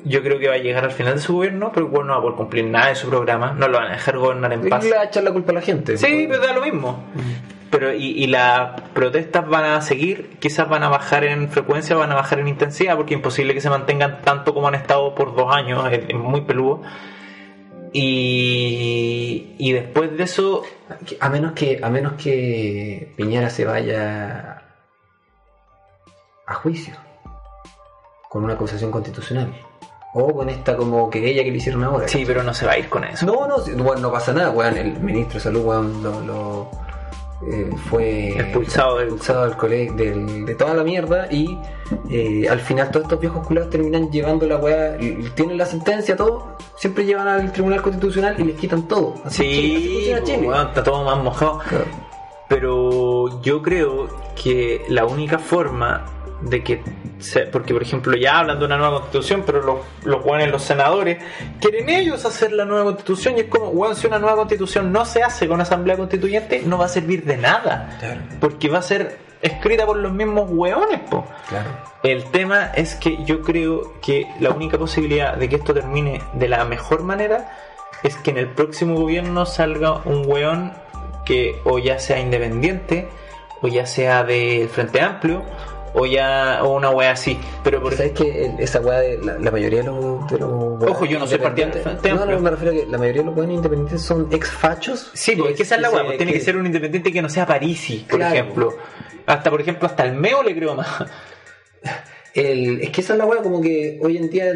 yo creo que va a llegar al final de su gobierno, pero igual no va a poder cumplir nada de su programa, no lo van a dejar gobernar en paz. Y le va a echar la culpa a la gente. Sí, pero da lo mismo. Pero y, y las protestas van a seguir, quizás van a bajar en frecuencia, van a bajar en intensidad, porque es imposible que se mantengan tanto como han estado por dos años, es, es muy peludo. Y, y después de eso, A menos que, a menos que Piñera se vaya a juicio con una acusación constitucional. O con esta como querella que le hicieron ahora. sí, pero no se va a ir con eso. No, no, bueno, no pasa nada, weón. El ministro de salud, weón, lo, lo, eh, fue Expulsado del- expulsado del cole- del- de toda la mierda y eh, al final todos estos viejos culados terminan llevando la weá, tienen la sentencia, todo, siempre llevan al Tribunal Constitucional y les quitan todo. Así Sí, Chile. weón, está todo más mojado. Claro. Pero yo creo que la única forma de que se- porque por ejemplo ya hablan de una nueva constitución, pero los, los los senadores, quieren ellos hacer la nueva constitución y es como, weón, si una nueva constitución no se hace con asamblea constituyente, no va a servir de nada. Claro. Porque va a ser escrita por los mismos weones, po. Claro. El tema es que yo creo que la única posibilidad de que esto termine de la mejor manera es que en el próximo gobierno salga un weón que o ya sea independiente o ya sea del Frente Amplio o ya o una wea así. Pero por ¿Sabes que esa weá de la, la mayoría de los, de los Ojo, yo no soy partidario No, no, me refiero a que la mayoría de los weones independientes son ex fachos. Sí, porque es que esa es la se- pues tiene que ser un independiente que no sea Parisi, por Claro. ejemplo. Hasta por ejemplo, hasta el Meo le creo más. El, es que esa es la weá, como que hoy en día,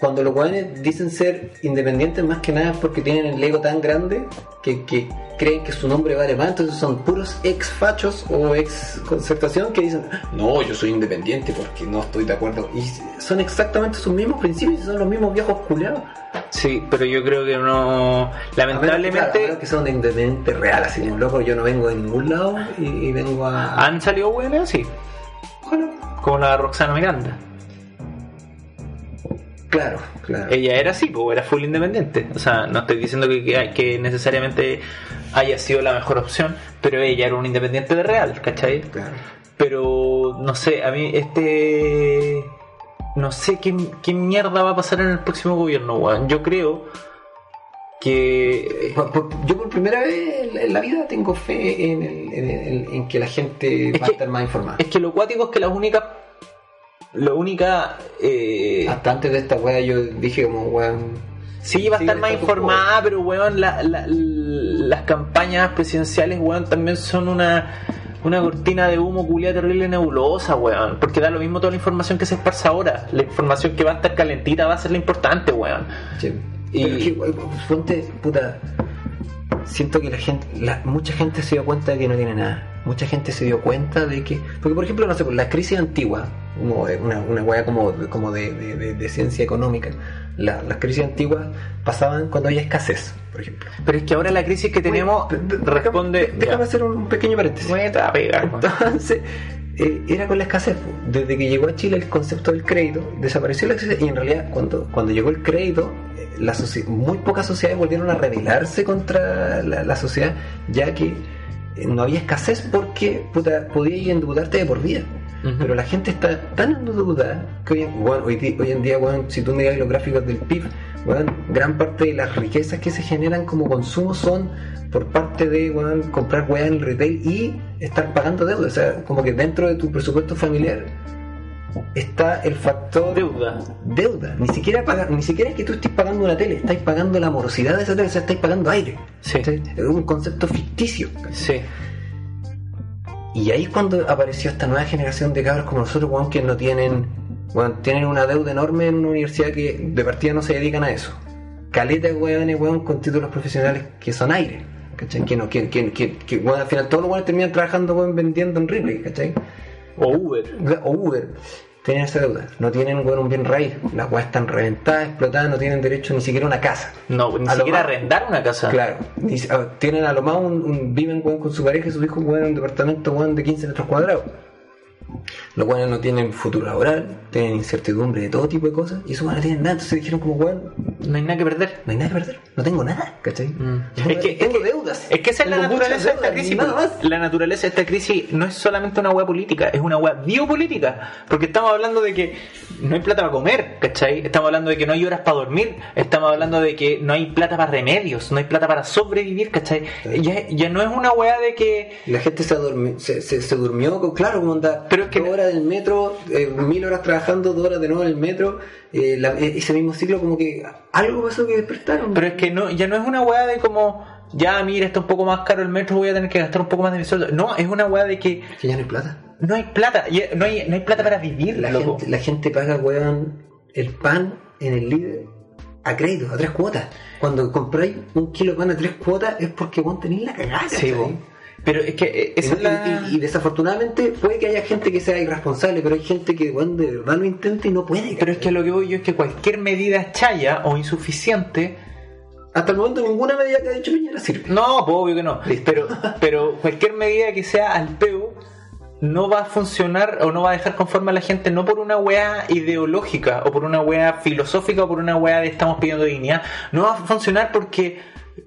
cuando los weones dicen ser independientes, más que nada es porque tienen el ego tan grande que, que creen que su nombre vale más. Entonces son puros ex fachos o ex concertación que dicen, no, yo soy independiente porque no estoy de acuerdo. Y son exactamente sus mismos principios y son los mismos viejos culiados. Sí, pero yo creo que no. A menos que, Lamentablemente. claro, a menos que son de independiente real, así como loco, yo no vengo de ningún lado y, y vengo a. Han salido weones así. Como la Roxana Miranda. Claro, claro. Ella era así, pues era full independiente. O sea, no estoy diciendo que, que, que necesariamente haya sido la mejor opción, pero ella era un independiente de real, ¿cachai? claro. Pero no sé, a mí este. No sé qué, qué mierda va a pasar en el próximo gobierno, weón. Yo creo que. Por- por- yo por primera vez en la- vida tengo fe en, el- en el- en que la gente Es va que- a estar más informada. Es que lo cuático es que las únicas. La única. Eh, Hasta antes de esta weá yo dije como weón. Sí, va a Sí, estar más informada, pero weón, la- la- las campañas presidenciales, weón, también son una, una cortina de humo culia terrible nebulosa, weón. Porque da lo mismo toda la información que se esparza ahora. La información que va a estar calentita va a ser la importante, weón. che. Y- Pero que, ponte, puta. siento que la gente, la- mucha gente se dio cuenta de que no tiene nada. Mucha gente se dio cuenta de que, porque por ejemplo, no sé, pues, la crisis antigua, como eh, una, una weá como, como de, de- de- de ciencia económica, la- las crisis antiguas pasaban cuando había escasez, por ejemplo. Pero es que ahora la crisis que tenemos de- responde. Déjame, hacer un pequeño paréntesis. A pegar. Entonces, eh, era con la escasez. po. Desde que llegó a Chile el concepto del crédito, desapareció la escasez y en realidad cuando, cuando llegó el crédito, la muy pocas sociedades volvieron a rebelarse contra la, la sociedad, ya que eh, no había escasez porque puta, podías endeudarte de por vida. Pero la gente está tan endeudada que hoy, en- bueno, hoy, hoy en día, bueno, si tú miras los gráficos del PIB, bueno, gran parte de las riquezas que se generan como consumo son por parte de comprar weá en retail y estar pagando deuda. O sea, como que dentro de tu presupuesto familiar está el factor Deuda. deuda. Ni siquiera pagar, ni siquiera es que tú estés pagando una tele, estáis pagando la morosidad de esa tele, o sea, estáis pagando aire. Es un concepto ficticio. Sí. Y ahí es cuando apareció esta nueva generación de cabros como nosotros, weón, que no tienen, weón, tienen una deuda enorme en una universidad que de partida no se dedican a eso. Caleta de weones, weón, con títulos profesionales que son aire. ¿Cachai? Que no, que, que, que, que, weón, al final todos los weones terminan trabajando, weón, vendiendo en Ripley, ¿cachai? O Uber. O Uber. Tienen esa deuda. No tienen, un bien raíz. Las weas están reventadas, explotadas, no tienen derecho ni siquiera a una casa. No, ni A siquiera arrendar una casa. Claro, tienen a lo más un, un- viven con su pareja y sus hijos en un departamento de 15 metros cuadrados. Los weones no tienen futuro laboral, tienen incertidumbre de todo tipo de cosas y esos no tienen nada. Entonces dijeron como weón, No hay nada que perder. no hay nada que perder, no tengo nada, ¿cachai? Mm. Es que- tengo es deudas. Es que esa es la naturaleza de esta crisis. nada más. La naturaleza de esta crisis no es solamente una hueá política, es una hueá biopolítica. Porque estamos hablando de que no hay plata para comer, ¿cachai? Estamos hablando de que no hay horas para dormir, estamos hablando de que no hay plata para remedios, no hay plata para sobrevivir, ¿cachai? Ya, ya no es una hueá de que La gente se, se, se, se durmió, con- claro, como anda Pero es que- dos horas del metro, eh, mil horas trabajando, dos horas de nuevo en el metro, eh, la- eh, ese mismo ciclo como que algo pasó que despertaron. Pero es que no, ya no es una weá de como, ya mira, está un poco más caro el metro, voy a tener que gastar un poco más de mi sueldo. No, es una weá de que que ya no hay plata. no hay plata, no hay, no hay plata para vivir, La loco. gente, la gente paga, weón, el pan en el líder a crédito, a tres cuotas. Cuando compráis un kilo de pan a tres cuotas es porque vos tenéis la cagada. Sí. Pero es que eh, Y, esa es la... y- y desafortunadamente puede que haya gente que sea irresponsable, pero hay gente que weón, de verdad lo intenta y no puede. Pero es que lo que voy yo es que cualquier medida chaya o insuficiente, hasta el momento ninguna medida que ha dicho Piñera sirve. no, pues obvio que no, pero, pero cualquier medida que sea al peo no va a funcionar o no va a dejar conforme a la gente no por una weá ideológica o por una weá filosófica o por una weá de estamos pidiendo dignidad, no va a funcionar porque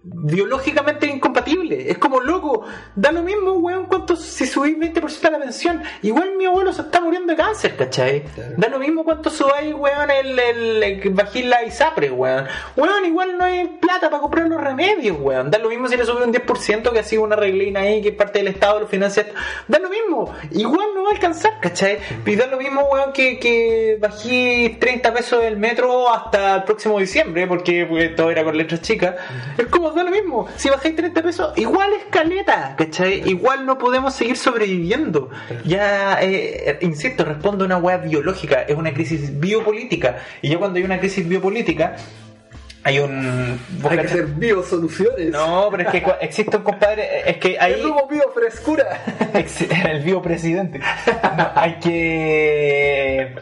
biológicamente incompatible. Es como loco, da lo mismo, weón, cuánto si subís 20% a la pensión. Igual mi abuelo se está muriendo de cáncer, ¿cachai? Claro. Da lo mismo cuánto subáis, weón, el, el, el bajís la ISAPRE, weón. Weón, igual no hay plata para comprar los remedios, weón. Da lo mismo si le subís un 10% que así una reglina ahí que es parte del Estado lo financia. Da lo mismo, igual no va a alcanzar, ¿cachai? Y da lo mismo, weón, que, que bajís 30 pesos del metro hasta el próximo diciembre, porque pues, todo era con letras chicas. Es como da lo mismo, si bajáis 30 pesos, igual es caleta, ¿cachai? Igual no podemos seguir sobreviviendo. Ya, eh, insisto, respondo a una weá biológica, es una crisis biopolítica. Y ya cuando hay una crisis biopolítica, hay un... Hay que hacer biosoluciones. No, pero es que cua- existe un compadre, es que ahí... Es como biofrescura. *laughs* El biopresidente. No, hay que.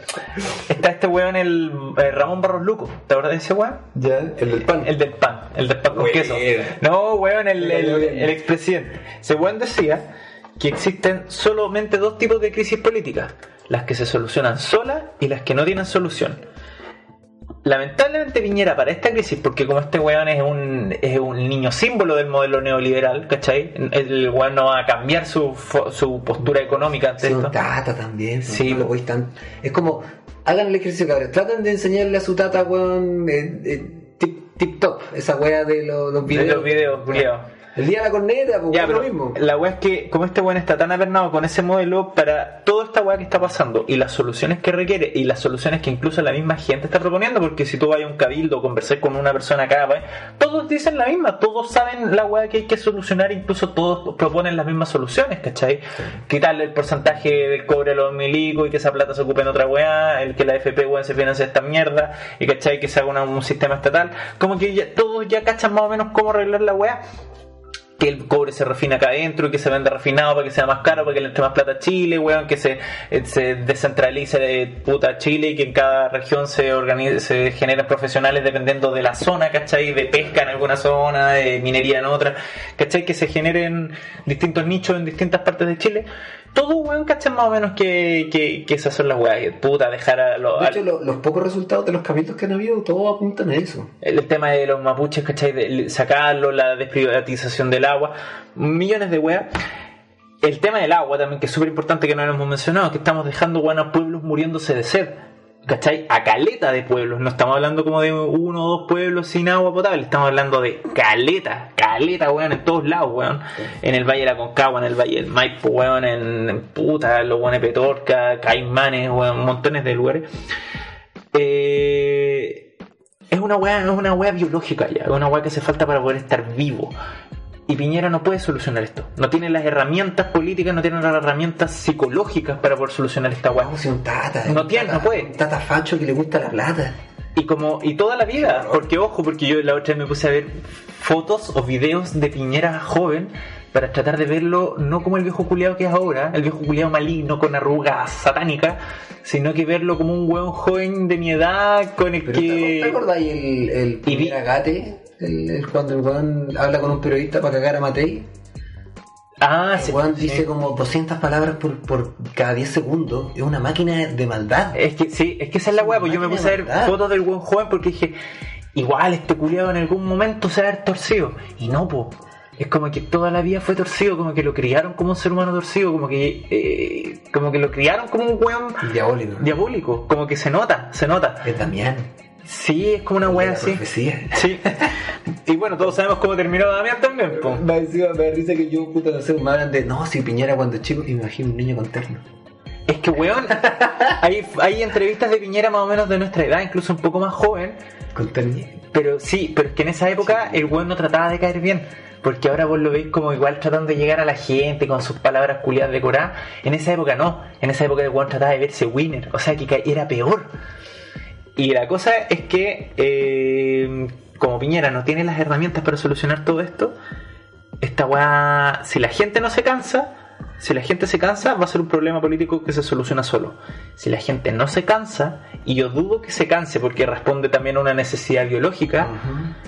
Está este weón, el, el Ramón Barros Luco. ¿Te acuerdas de ese weón? ya, el del pan. El del pan, el del pan con queso. No, weón, el, el, el expresidente. Ese weón decía que existen solamente dos tipos de crisis políticas: las que se solucionan solas y las que no tienen solución. Lamentablemente Piñera para esta crisis, porque como este weón es un, es un niño símbolo del modelo neoliberal, ¿cachai? El weón no va a cambiar su, su postura económica ante Sí, esto. tata también. Sí, no lo tan- Es como, hagan el ejercicio, cabrón. Traten de enseñarle a su tata, weón, eh, eh, tip, tip top, esa wea de los, los De videos. los videos, culiao. El día de la corneta, pues Ya, es lo mismo. la weá es que como este weón está tan apernado con ese modelo para toda esta weá que está pasando y las soluciones que requiere y las soluciones que incluso la misma gente está proponiendo, porque si tú vas a un cabildo o conversar con una persona acá, weá, todos dicen la misma, todos saben la weá que hay que solucionar, incluso todos proponen las mismas soluciones, ¿cachai? Quitarle el porcentaje del cobre a los milicos y que esa plata se ocupe en otra weá, el que la FP weón se financia esta mierda y ¿cachai? que se haga una- un sistema estatal, como que ya- todos ya cachan más o menos cómo arreglar la weá que el cobre se refina acá adentro, que se venda refinado para que sea más caro, para que le entre más plata a Chile, weón, que se, eh, se descentralice de puta Chile y que en cada región se organice, se generen profesionales dependiendo de la zona, ¿cachai? De pesca en alguna zona, de minería en otra, ¿cachai? Que se generen distintos nichos en distintas partes de Chile. Todo, weón, ¿cachai? Más o menos que, que, que esas son las weas. Puta, dejar a los... De hecho, lo- los pocos resultados de los capítulos que han habido, todos apuntan a eso. el tema de los mapuches, ¿cachai? De sacarlo, la desprivatización del agua, millones de weas. El tema del agua también, que es súper importante que no lo hemos mencionado, que estamos dejando weón, a pueblos muriéndose de sed. ¿Cachai? A caleta de pueblos. No estamos hablando como de uno o dos pueblos sin agua potable. Estamos hablando de caleta. Caleta, weón, en todos lados, weón. En el Valle de la Concagua, en el Valle del Maipo, weón. En, en puta, los weones Petorca, Caimanes, weón. Montones de lugares. Eh, es una weá, es una weá biológica ya, es una weá que hace falta para poder estar vivo. Y Piñera no puede solucionar esto. No tiene las herramientas políticas, no tiene las herramientas psicológicas para poder solucionar esta weá. Vamos, si un tata. No un tiene, tata- no puede. Un tata facho que le gusta la plata. Y como, y toda la vida, porque ojo, porque yo la otra vez me puse a ver fotos o videos de Piñera joven para tratar de verlo no como el viejo culiado que es ahora, el viejo culiado maligno con arrugas satánicas, sino que verlo como un hueón joven de mi edad con el Pero ¿te, que... ¿te acordáis el, el agate? El, el- cuando el weón habla con un periodista para cagar a Matei. Ah, El sí, weón sí. dice como 200 palabras por, por cada 10 segundos. Es una máquina de maldad. Es que sí, es que esa es la weá, pues yo me puse a ver fotos del buen joven porque dije, igual este culiado en algún momento se va torcido. Y no, po. Es como que toda la vida fue torcido, como que lo criaron como un ser humano torcido, como que eh, como que lo criaron como un weón Diabólico. diabólico, como que se nota, se nota. Es Damián. Sí, es como una weá La así. profecía. Sí. Y bueno, todos sabemos cómo terminó Damián también, po. Me encima me da risa que yo, puta, no sé, me hablan de, no, si Piñera cuando chico, y me imagino un niño con terno. Es que, weón, hay, hay entrevistas de Piñera más o menos de nuestra edad, incluso un poco más joven, Con terno. Pero sí, pero es que en esa época el weón no trataba de caer bien. Porque ahora vos lo veis como igual tratando de llegar a la gente con sus palabras culiadas decoradas. En esa época no. En esa época el weón trataba de verse winner. O sea que era peor. Y la cosa es que, eh, como Piñera no tiene las herramientas para solucionar todo esto, esta weá, si la gente no se cansa, si la gente se cansa, va a ser un problema político que se soluciona solo. Si la gente no se cansa, y yo dudo que se canse porque responde también a una necesidad biológica,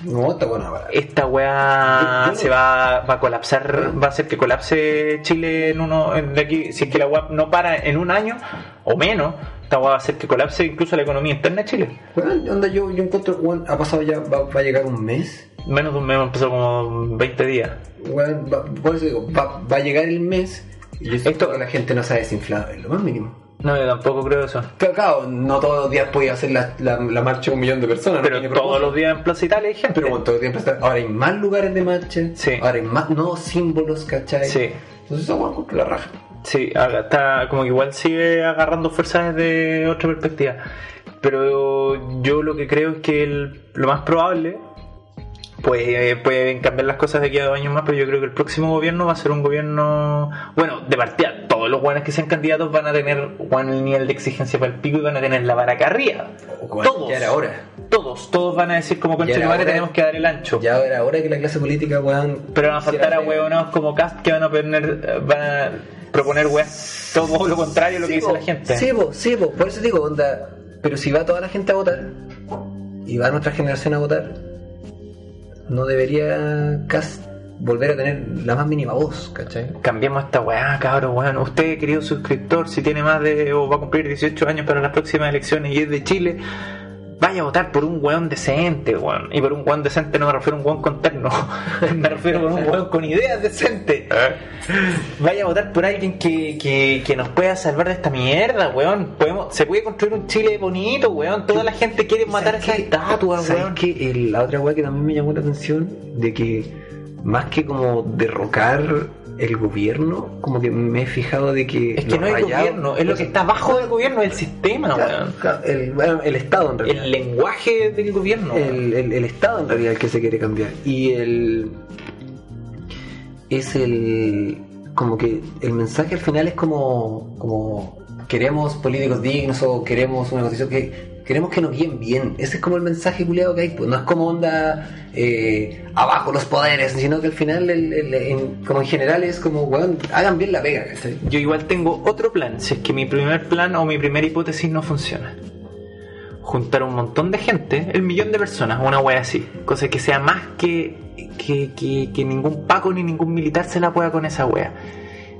No, está buena esta weá se va, va a colapsar, va a hacer que colapse Chile en uno, en de aquí, si es que la weá no para en un año o menos, esta weá va a hacer que colapse incluso la economía interna de Chile. Bueno, onda, yo, yo encuentro, weón, ha pasado ya, va, va a llegar un mes. Menos de un mes, empezó como 20 días. Weón, va- por eso digo, va, va a llegar el mes. Y yo siento Esto- que la gente no se ha desinflado, es lo más mínimo. No, yo tampoco creo eso. Claro, claro, no todos los días podía hacer la, la, la marcha de un millón de personas. Pero todos los días en Plaza Italia hay gente. Pero bueno, todo el tiempo está- ahora hay más lugares de marcha, Sí. ahora hay más nuevos símbolos, ¿cachai? Sí. Entonces eso bueno, la raja. Sí, está como que igual sigue agarrando fuerzas desde otra perspectiva. Pero yo lo que creo es que el- lo más probable, pues eh, pueden cambiar las cosas de aquí a dos años más, pero yo creo que el próximo gobierno va a ser un gobierno, bueno, de partida, todos los buenos que sean candidatos van a tener buen nivel de exigencia para el pico y van a tener la vara arriba. Bueno, Todos. Ya era hora. Todos, todos van a decir como concha de madre tenemos que dar el ancho. Ya era hora que la clase política, weón. Pero van a faltar a huevonados como Cast que van a poner, van a proponer weas todo lo contrario a lo que dice la gente. Sí, po, sí, po, por eso digo, onda. Pero si va toda la gente a votar y va nuestra generación a votar, no debería Cast volver a tener la más mínima voz, ¿cachai? Cambiemos esta weá, cabrón, weón. Usted, querido suscriptor, si tiene más de o va a cumplir 18 años para las próximas elecciones y es de Chile, vaya a votar por un weón decente, weón. Y por un weón decente no me refiero a un weón con terno, *laughs* me refiero a un weón con ideas decentes. Vaya a votar por alguien que, que, que nos pueda salvar de esta mierda, weón. Podemos, se puede construir un Chile bonito, weón. Toda la gente quiere matar ¿Sabes esa qué? estatua, ¿Sabes weón. qué? El- la otra weá que también me llamó la atención, de que más que como derrocar el gobierno, como que me he fijado de que. Es que no es gobierno, es lo que está abajo del gobierno, el sistema, Claro, el, bueno, el Estado en realidad. El lenguaje del gobierno. el- el Estado en realidad el que se quiere cambiar. Y el. Es el. Como que el mensaje al final es como. como queremos políticos dignos o queremos una constitución que queremos que nos guíen bien. Ese es como el mensaje culiado que hay. Pues no es como onda eh, abajo los poderes, sino que al final, el- el- en- como en general, es como, weón, hagan bien la pega. Yo igual tengo otro plan, si es que mi primer plan o mi primera hipótesis no funciona. Juntar un montón de gente, el millón de personas, una wea así. Cosa que sea más que, que, que, que ningún Paco ni ningún militar se la pueda con esa wea.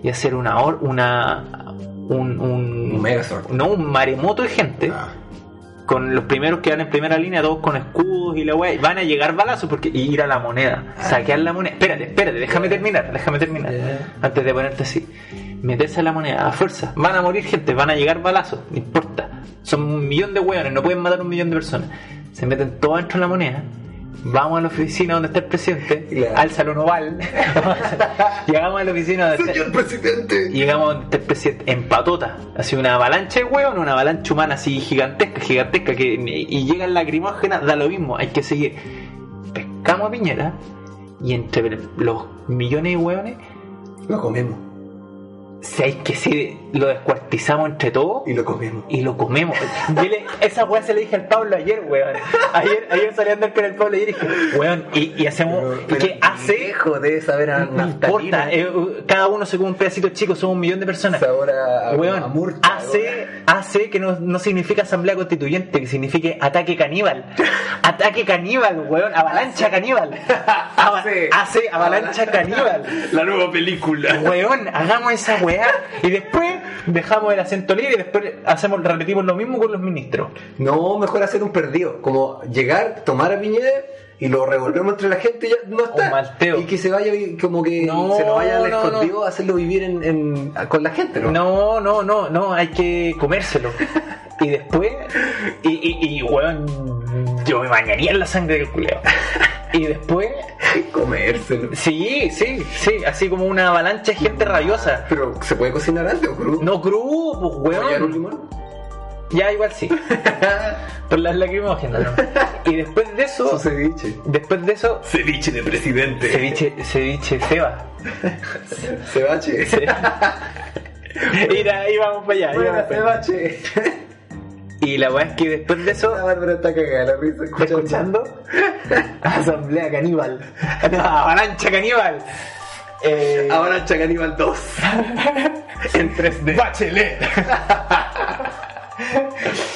Y hacer una hor- una un, un, Un Megazord. no un maremoto de gente Ah. Con los primeros que van en primera línea, todos con escudos y la wea, y van a llegar balazos porque y ir a la moneda, saquear la moneda. Espérate, espérate, déjame terminar, déjame terminar. Antes de ponerte así. Meterse a la moneda a fuerza. Van a morir gente, van a llegar balazos, no importa. Son un millón de hueones, no pueden matar un millón de personas. Se meten todos dentro de la moneda. Vamos a la oficina donde está el presidente, Claro. al salón oval. *laughs* Llegamos a la oficina donde está, presidente! llegamos donde está el presidente en patota, así una avalancha de hueón, una avalancha humana así gigantesca, gigantesca, que y llegan lacrimógenas, da lo mismo, hay que seguir. Pescamos a Piñera y entre los millones de hueones, Lo comemos. Si hay que sí, lo descuartizamos entre todos Y lo comemos. y lo comemos. Yo le- esa weá se le dije al Pablo ayer, weón. Ayer, ayer salí a andar con el Pablo ayer y dije, weón, y, y hacemos, ¿y qué hace? Viejo, debe saber a No importa, eh, cada uno se come un pedacito chico, somos un millón de personas. Sabor a, Weón, a murta, hace, hace que no, no significa asamblea constituyente, que signifique ataque caníbal. *laughs* Ataque caníbal, weón, avalancha caníbal. *laughs* Ava- Hace- hace avalancha caníbal. La nueva película. Weón, hagamos esa weá. Y después dejamos el acento libre y después hacemos, repetimos lo mismo con los ministros. No, mejor hacer un perdido. Como llegar, tomar a Piñera y lo revolvemos entre la gente y ya no está. Malteo. Y que se vaya, como que No, se lo vaya al no, escondido a hacerlo vivir en, en- con la gente, ¿no? No, no, no, no, hay que comérselo. *laughs* Y después, y, y, y weón, yo me bañaría en la sangre del culeo. *laughs* Y después, Comérselo. sí, sí, sí, así como una avalancha de gente rabiosa. Pero, ¿se puede cocinar antes o crudo? No ¿Rallar un weón. limón? Ya igual sí. *laughs* Por las lacrimógenas, ¿no? Y después de Su eso, ceviche. después de eso, Ceviche de presidente. ceviche, ceviche Seba. Cebache. *laughs* Mira, ahí vamos para allá. ahí Buena, vamos para allá. cebache. Y la weá es que después de eso, La Bárbara está cagada, la risa ¿Está escuchando. escuchando? *laughs* Asamblea caníbal. No, avalancha caníbal. Eh, Ahora Chacaníbal 2. *laughs* en 3D. Bachelet. *laughs*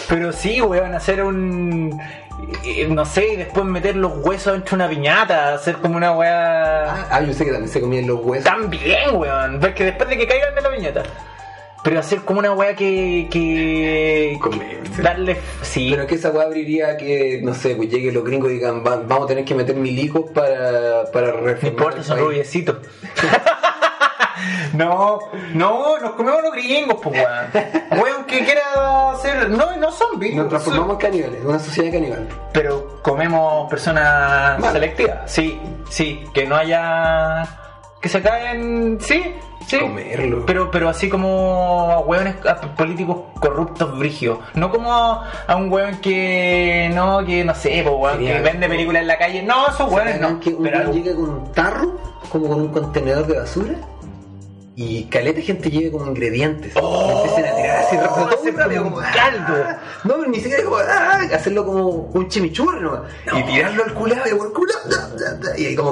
Pero sí, weón, hacer un. eh, No sé, y después meter los huesos dentro de una piñata, hacer como una weá. Ah, yo sé que también se comían los huesos. También, weón. Porque después de que caigan de la piñata. Pero hacer como una weá que. que. Darle. Sí. Pero que esa weá abriría que, no sé, pues lleguen los gringos y digan, "Va- vamos a tener que meter milicos para, para No importa, son país". rubiecitos. *laughs* no, no, nos comemos los gringos, pues weón. Weón que quiera hacer. No, no zombies. Nos transformamos en caníbales, una sociedad caníbal. Pero comemos personas Vale. selectivas. Sí, sí, que no haya. que se caen. Sí, sí. Comerlo. Pero, pero así como a hueones a políticos corruptos brigios. No como a, a un hueón que. no, que no sé, que vende películas en la calle. No, esos hueones ¿Saben no. que un Pero algo- llegue con un tarro, como con un contenedor de basura? Y caleta gente lleve como ingredientes. Oh, y empiecen a tirar así rápido, todo hacer muy rápido, como como un caldo. ¡ah! No, pero ni siquiera como ¡ah! hacerlo como un chimichurri nomás. Y tirarlo al culado y ahí como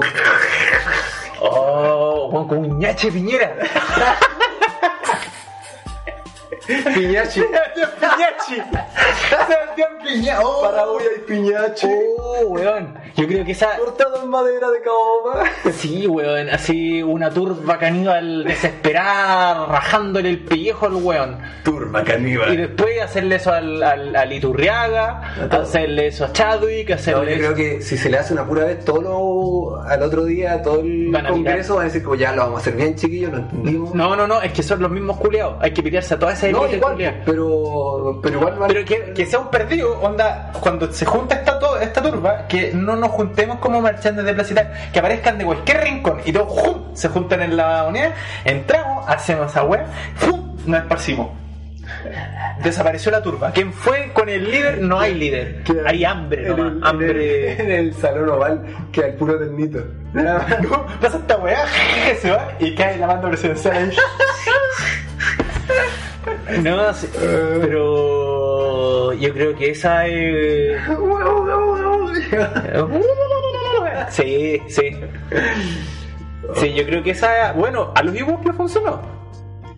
哦王工你还欺负你了。*laughs* piñachi. Piñachi. Sebastián Piña. Oh, Para hoy hay piñachi. Oh, weón. Yo creo que esa. Cortado en madera de caoba. Sí, weón. Así una turba caníbal desesperada, rajándole el pellejo al weón. Turma Y caníbal. después hacerle eso al, al, al Iturriaga, hacerle eso a Chadwick, No, hacerle yo creo eso- que si se le hace una pura vez, todo lo, al otro día, todo el Van congreso van a decir como ya lo vamos a hacer bien, chiquillos, lo entendimos. No, no, no, es que son los mismos culeados. Hay que pitearse a toda esa No, igual, pero, pero igual van- Pero que, que sea un perdido, onda, cuando se junta esta, esta turba, que no nos juntemos como marchantes de Plaza Italia, que aparezcan de cualquier rincón y todos ¡jum! se juntan en la unidad, entramos, hacemos esa web, ¡fum! nos esparcimos. Desapareció la turba. ¿Quién fue con el líder? No hay líder. Hay hambre, en nomás. el, hambre. En el, en el salón oval queda el puro ternito. *laughs* No, pasa esta weá, se va y cae la banda presidencial ahí. *laughs* *laughs* No, pero. Yo creo que esa es. *laughs* Sí, sí. Sí, yo creo que esa. Bueno, a los Ewoks le funcionó.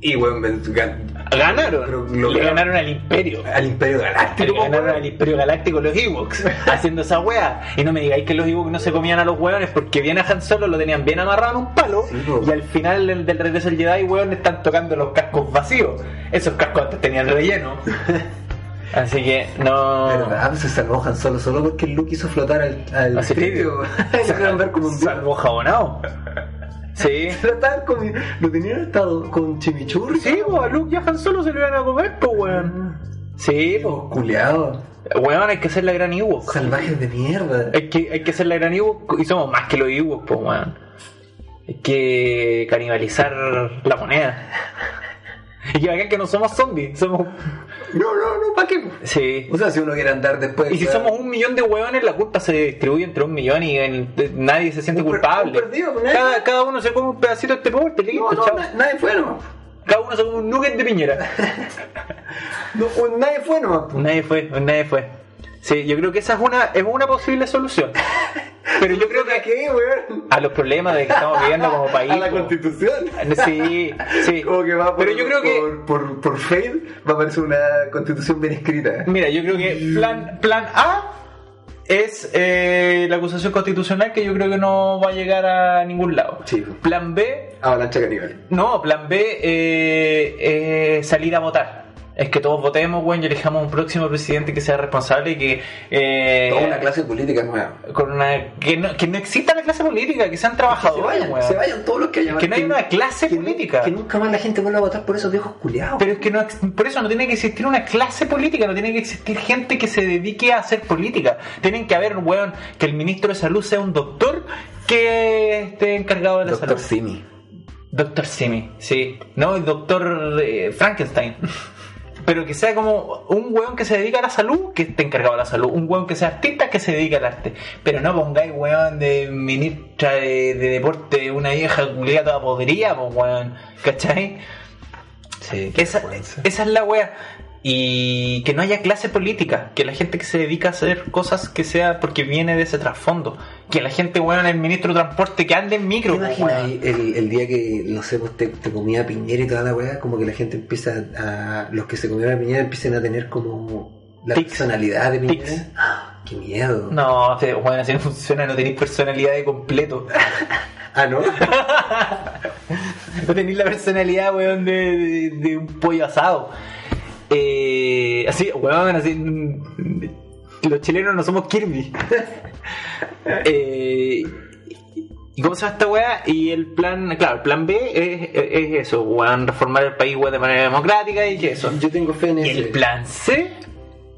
Y bueno, gan- Ganaron. Pero le ganaron al Imperio. al Imperio Galáctico. Le ganaron al Imperio Galáctico los Ewoks *laughs* haciendo esa wea. Y no me digáis que los Ewoks no se comían a los weones porque bien a Han Solo lo tenían bien amarrado en un palo. Sí, y al final del, del regreso del Jedi, weón, están tocando los cascos vacíos. Esos cascos antes tenían relleno. *laughs* Así que no. ¿Verdad? Pues se salvó Han Solo solo porque Luke hizo flotar al, al Así *laughs* ver como un dios. Salvo jabonado. Sí. *laughs* Lo estaban comi- Lo tenían estado con chimichurri. Sí, pues a Luke y a Han Solo se lo iban a comer, pues weón. Sí, pues. Culeado. Weón, hay que ser la gran Ewok. Salvajes de mierda. Hay que, hay que ser la gran Ewok y somos más que los Ewok, pues weón. Hay que canibalizar la moneda. *laughs* Y que que no somos zombies, somos. No, no, no, ¿para qué? Sí. O sea, si uno quiere andar después. Y si somos un millón de hueones, la culpa se distribuye entre un millón y en- nadie se siente Un per- culpable. un perdido, pues, nadie- cada, cada uno se come un pedacito de este pobre, listo, No, no, na- nadie fue nomás. Cada uno se come un nugget de piñera. *laughs* No, nadie fue nomás. nadie fue, nadie fue. Sí, yo creo que esa es una, es una posible solución. *laughs* Pero yo creo ¿A que qué, weón? a los problemas de que estamos viviendo como país. *laughs* A la constitución. Sí, sí. *laughs* Como que va por, Pero yo creo que por, por, por Fade va a aparecer una constitución bien escrita. Mira, yo creo que plan, plan A es eh, la acusación constitucional que yo creo que no va a llegar a ningún lado. Sí. Plan B, Avalancha caníbal. no, plan B eh, salir a votar. Es que todos votemos, bueno, y elijamos un próximo presidente que sea responsable y que... eh, Toda una clase política nueva. con una, que, no, que no exista la clase política, que sean Se trabajadores, vayan, weón. se vayan todos los que hayan. Que no hay una clase que- política. Que nunca más la gente vuelva a votar por esos viejos culiados. Pero es que no, por eso no tiene que existir una clase política, no tiene que existir gente que se dedique a hacer política. Tienen que haber, weón, que el ministro de salud sea un doctor que esté encargado de la Doctor salud. Simi. Doctor Simi, sí. No, el doctor eh, Frankenstein. Pero que sea como un weón que se dedica a la salud, que esté encargado de la salud. Un weón que sea artista, que se dedique al arte. Pero no pongáis weón de ministra de, de deporte, una vieja culiada toda podrida, pues weón. ¿Cachai? Sí, Esa, esa es la wea. Y que no haya clase política, que la gente que se dedica a hacer cosas que sea porque viene de ese trasfondo. Que la gente, weón, el ministro de transporte que ande en ¿Te micro. imaginas weón. ahí el, el día que, no sé, pues te, te comía piñera y toda la weá? Como que la gente empieza a. Los que se comieron la piñera empiezan a tener como la Tics. personalidad de piñera. Tics. ¡Ah! ¡Qué miedo! No, te- weón, así no funciona, no tenéis personalidad de completo. *laughs* Ah, ¿no? *laughs* No tenéis la personalidad, weón, de, de- de un pollo asado. Eh, así, weón, así. mm, Los chilenos no somos Kirby. *laughs* Eh, ¿Y cómo se llama esta weá? Y el plan, claro, el plan B es, es eso, weón, reformar el país weón, de manera democrática y eso. Yo tengo fe en Y ese. el plan C,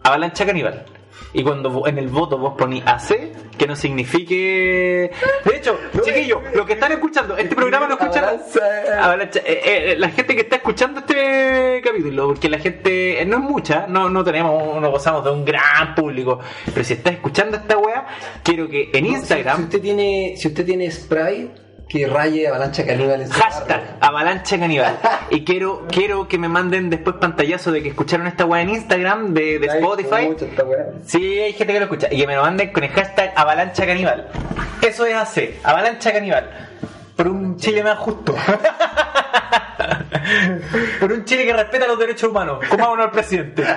avalancha caníbal. Y cuando en el voto vos ponís AC, que no signifique. De hecho, chiquillos, eh, los que están escuchando, este programa lo. Avalancha. Avalancha, eh, eh, la gente que está escuchando este capítulo, porque la gente eh, no es mucha, no, no tenemos, no gozamos de un gran público, pero si está escuchando esta wea, quiero que en No, si- Instagram Si, usted tiene, si usted tiene spray que raye avalancha caníbal en su Hashtag barrio. avalancha caníbal. *laughs* Y quiero, quiero que me manden después pantallazo de que escucharon esta weá en Instagram de, de Spotify. mucho esta weá. Sí, hay gente que lo escucha. Y que me lo manden con el hashtag avalancha caníbal. Eso es AC, avalancha caníbal. Por un Chile más justo. *laughs* Por un Chile que respeta los derechos humanos. Comámonos al presidente. *laughs*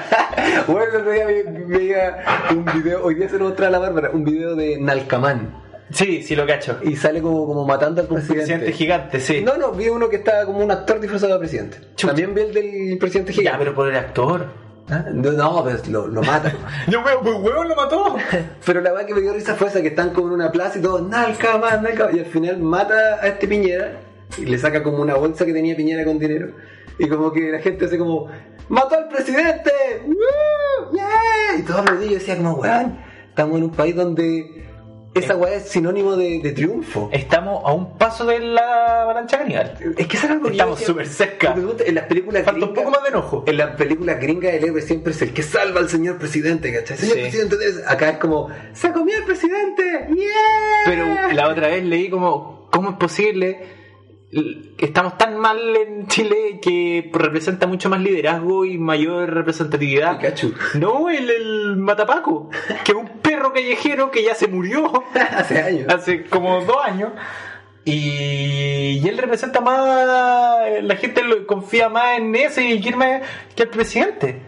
Bueno, el otro día veía un video, hoy día se lo a la Bárbara, un video de Nalcamán. Sí, sí lo cacho. Y sale como, como matando al presidente. Presidente gigante, sí. No, no, vi uno que estaba como un actor disfrazado de presidente. Chucha. También vi el del presidente Ya, gigante. pero por el actor. ¿Ah? No, no, pero lo, lo mata. *laughs* Yo veo, pues huevón lo mató. *laughs* pero la weá que me dio risa fue esa que están como en una plaza y todo, Nalcamán, Nalcamán. Y al final mata a este Piñera y le saca como una bolsa que tenía Piñera con dinero. Y como que la gente hace como, ¡Mató al presidente! ¡Woo! ¡Yeah! Y todo aplaudí. Yo decía como, weón, estamos en un país donde esa weá es sinónimo de, de triunfo. Estamos a un paso de la avalancha caníbal. Es que era algo Estamos súper cerca. En las películas Falta un poco más de enojo. En las películas gringas el héroe siempre es el que salva al señor presidente, ¿cachai? Señor Sí. presidente, acá es como, ¡se comió el presidente! ¡Yeah! Pero la otra vez leí como, ¿cómo es posible? Estamos tan mal en Chile que representa mucho más liderazgo y mayor representatividad. Pikachu. No, el, el Matapaco, que es un perro callejero que ya se murió *laughs* Hace años. hace como dos años. Y, y él representa más, la gente lo- confía más en ese y Guillermo que el presidente.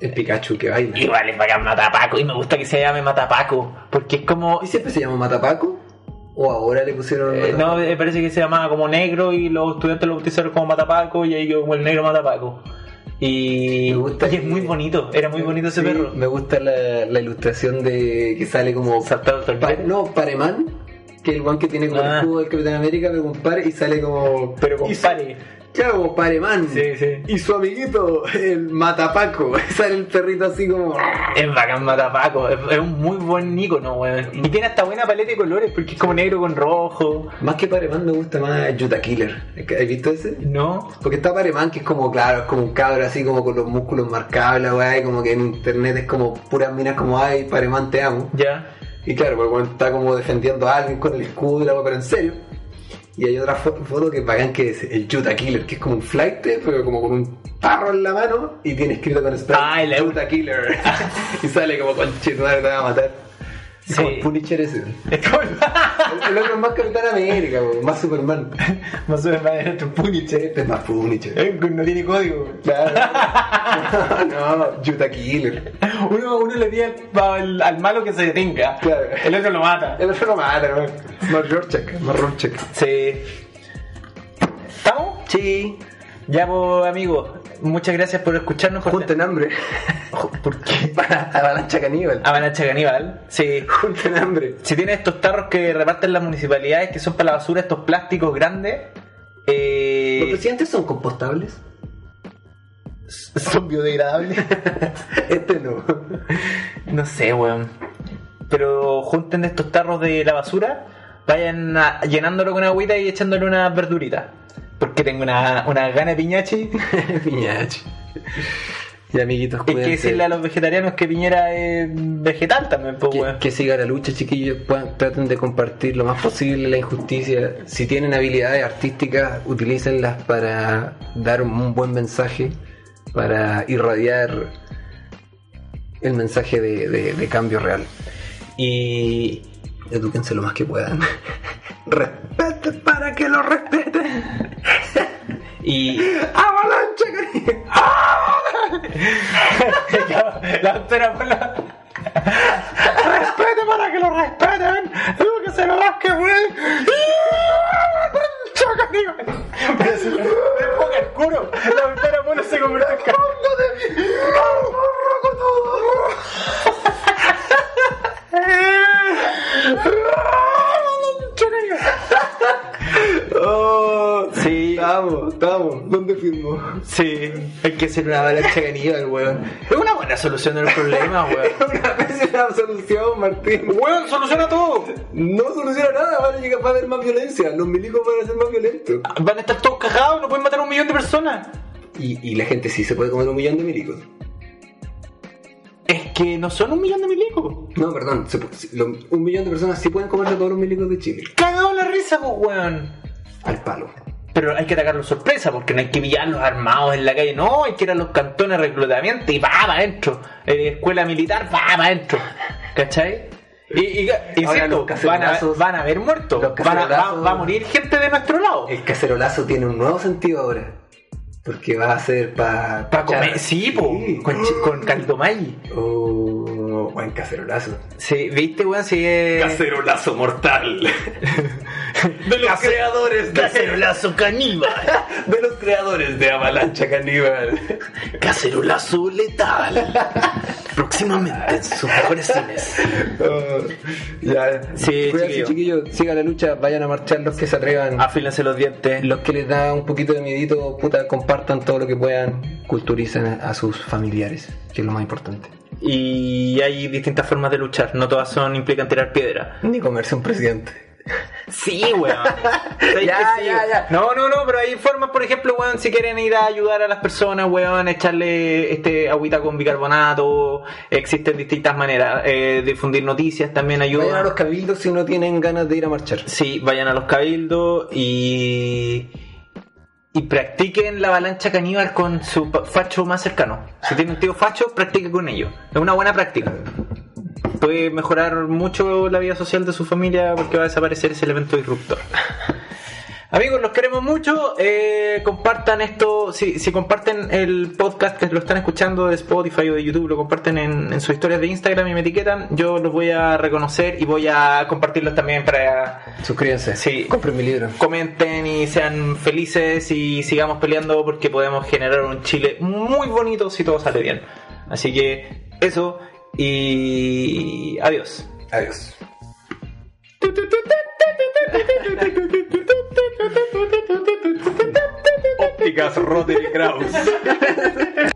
El Pikachu que baila. Igual es bacán Matapaco y me gusta que se llame Matapaco, porque es como... ¿Y siempre se llama Matapaco? ¿O ahora le pusieron eh, no, me parece que se llamaba como negro y los estudiantes lo bautizaron como Matapaco y ahí quedó como el negro Matapaco. Y, Me gusta y es muy bonito, era muy bonito ese Sí, perro. Me gusta la, la ilustración de que sale como. Saltado no, Pareman, que el one que tiene como Ah. el escudo del Capitán América, pero con pare y sale como. Pero con y su- pare. Claro, como Pareman. Sí, sí. Y su amiguito, el Matapaco. *laughs* sale el perrito así como. Es bacán Matapaco, es, es un muy buen ícono, weón. Y tiene hasta buena paleta de colores porque es como negro con rojo. Más que Pareman me gusta más Yuta Killer. ¿Has visto ese? ¿No? Porque está Pareman, que es como, claro, es como un cabro así como con los músculos weá, y como que en internet es como puras minas como, ay, Pareman te amo. Ya. Y claro, porque bueno, está como defendiendo a alguien con el escudo y la pero en serio. Y hay otra fo- foto que bacán que es el Yuta Killer, que es como un flight, pero como con un tarro en la mano y tiene escrito con spray Ah, el. Yuta Killer. *laughs* y sale como con te va a matar. Es como Sí. el Punisher ese. Es como el otro es más Capitán América, weón, más Superman. *laughs* más o menos de nuestro Punisher. Este es más Punisher. Eh, No tiene código. Claro. *laughs* no, Yuta Killer. Uno, uno le pide al, al- al malo que se detenga. Claro. El otro lo mata. El otro lo mata. Más Rorschach, más Rorschach. Sí. ¿Estamos? Sí. Ya, pues, amigos. Muchas gracias por escucharnos. por- Junten hambre. ¿Por qué? *laughs* Para avalancha caníbal. Avalancha caníbal. Sí. Junten hambre. Si tienes estos tarros que reparten las municipalidades, que son para la basura, estos plásticos grandes, ¿Los eh, presidentes son compostables? *laughs* son biodegradables. *laughs* este no. no sé, weón. Pero junten estos tarros de la basura, vayan a- llenándolo con agüita y echándole unas verduritas. Porque tengo una, una gana de piñachi. *laughs* Piñachi. Y amiguitos, Hay que decirle a los vegetarianos que Piñera es vegetal también, pues, que, que siga la lucha, chiquillos. Puedan- traten de compartir lo más posible la injusticia. Si tienen habilidades artísticas, utilícenlas para dar un buen mensaje, para irradiar el mensaje de, de- de cambio real. Y edúquense lo más que puedan. *laughs* Respeten para que lo respeten. *laughs* Y ¡Avalancha, cariño! *laughs* la doctora Pola. Respete para que lo respeten. Edúquese lo más que pueden. Pero si me ponga el culo, la doctora Pola se convirtió en ca- *laughs* ¡Oh! Sí. Estamos, estamos. ¿Dónde firmó? Sí, hay que hacer una avalancha caníbal, weón. Es una buena solución del problema, weón. *laughs* Una pésima solución, Martín. Weón, soluciona todo. No soluciona nada, van a llegar- va a haber más violencia. Los milicos van a ser más violentos. Van a estar todos cagados, no pueden matar a un millón de personas. Y, y la gente sí se puede comer un millón de milicos. Que no son un millón de milicos. No, perdón. se pu- si- lo- un millón de personas sí pueden comerse todos los milicos de Chile. Cagado la risa, pues, weón. Al palo. Pero hay que atacarlos sorpresa, porque no hay que pillarlos armados en la calle, no, hay que ir a los cantones de reclutamiento y va para adentro. Eh, escuela militar, va para adentro. ¿Cachai? Y, y, insisto, los van a, cacerolazos- van a haber muertos, los van a- va, cacerolazos- va a morir gente de nuestro lado. El cacerolazo tiene un nuevo sentido ahora. Porque va a ser para... Para comer, sí, po, con, con caldo. Oh, buen cacerolazo. Sí, ¿viste, weón? Sí, eh... Cacerolazo mortal. *laughs* De los creadores de Cacerolazo caníbal. *laughs* De los creadores de Avalancha Caníbal. Cacerolazo letal. Próximamente en sus mejores cines. Oh, ya. Sí, chiquillo. chiquillos. Sigan la lucha. Vayan a marchar los que se atrevan. Afílense los dientes. Los que les da un poquito de miedito, puta, compartan todo lo que puedan. Culturicen a sus familiares, que es lo más importante. Y hay distintas formas de luchar, no todas son implican tirar piedra. Ni comerse un presidente. Sí, weón. *laughs* ¿Sabes Ya, sí? ya, ya. No, no, no, pero hay formas, por ejemplo, weón, si quieren ir a ayudar a las personas, weón, echarle este agüita con bicarbonato, existen distintas maneras. Eh, difundir noticias también ayuda. Vayan a los cabildos si no tienen ganas de ir a marchar. Sí, vayan a los cabildos y y practiquen la avalancha caníbal con su facho más cercano. Si tienen un tío facho, practique con ellos. Es una buena práctica. Puede mejorar mucho la vida social de su familia porque va a desaparecer ese elemento disruptor. Amigos, los queremos mucho. Eh, compartan esto. Si, si comparten el podcast que lo están escuchando de Spotify o de YouTube, lo comparten en, en sus historias de Instagram y me etiquetan, yo los voy a reconocer y voy a compartirlos también para Suscríbanse. Sí. Compren mi libro. comenten y sean felices y sigamos peleando porque podemos generar un Chile muy bonito si todo sale bien. Así que eso y adiós. Adiós. *laughs* fantásticas Roderick Krause.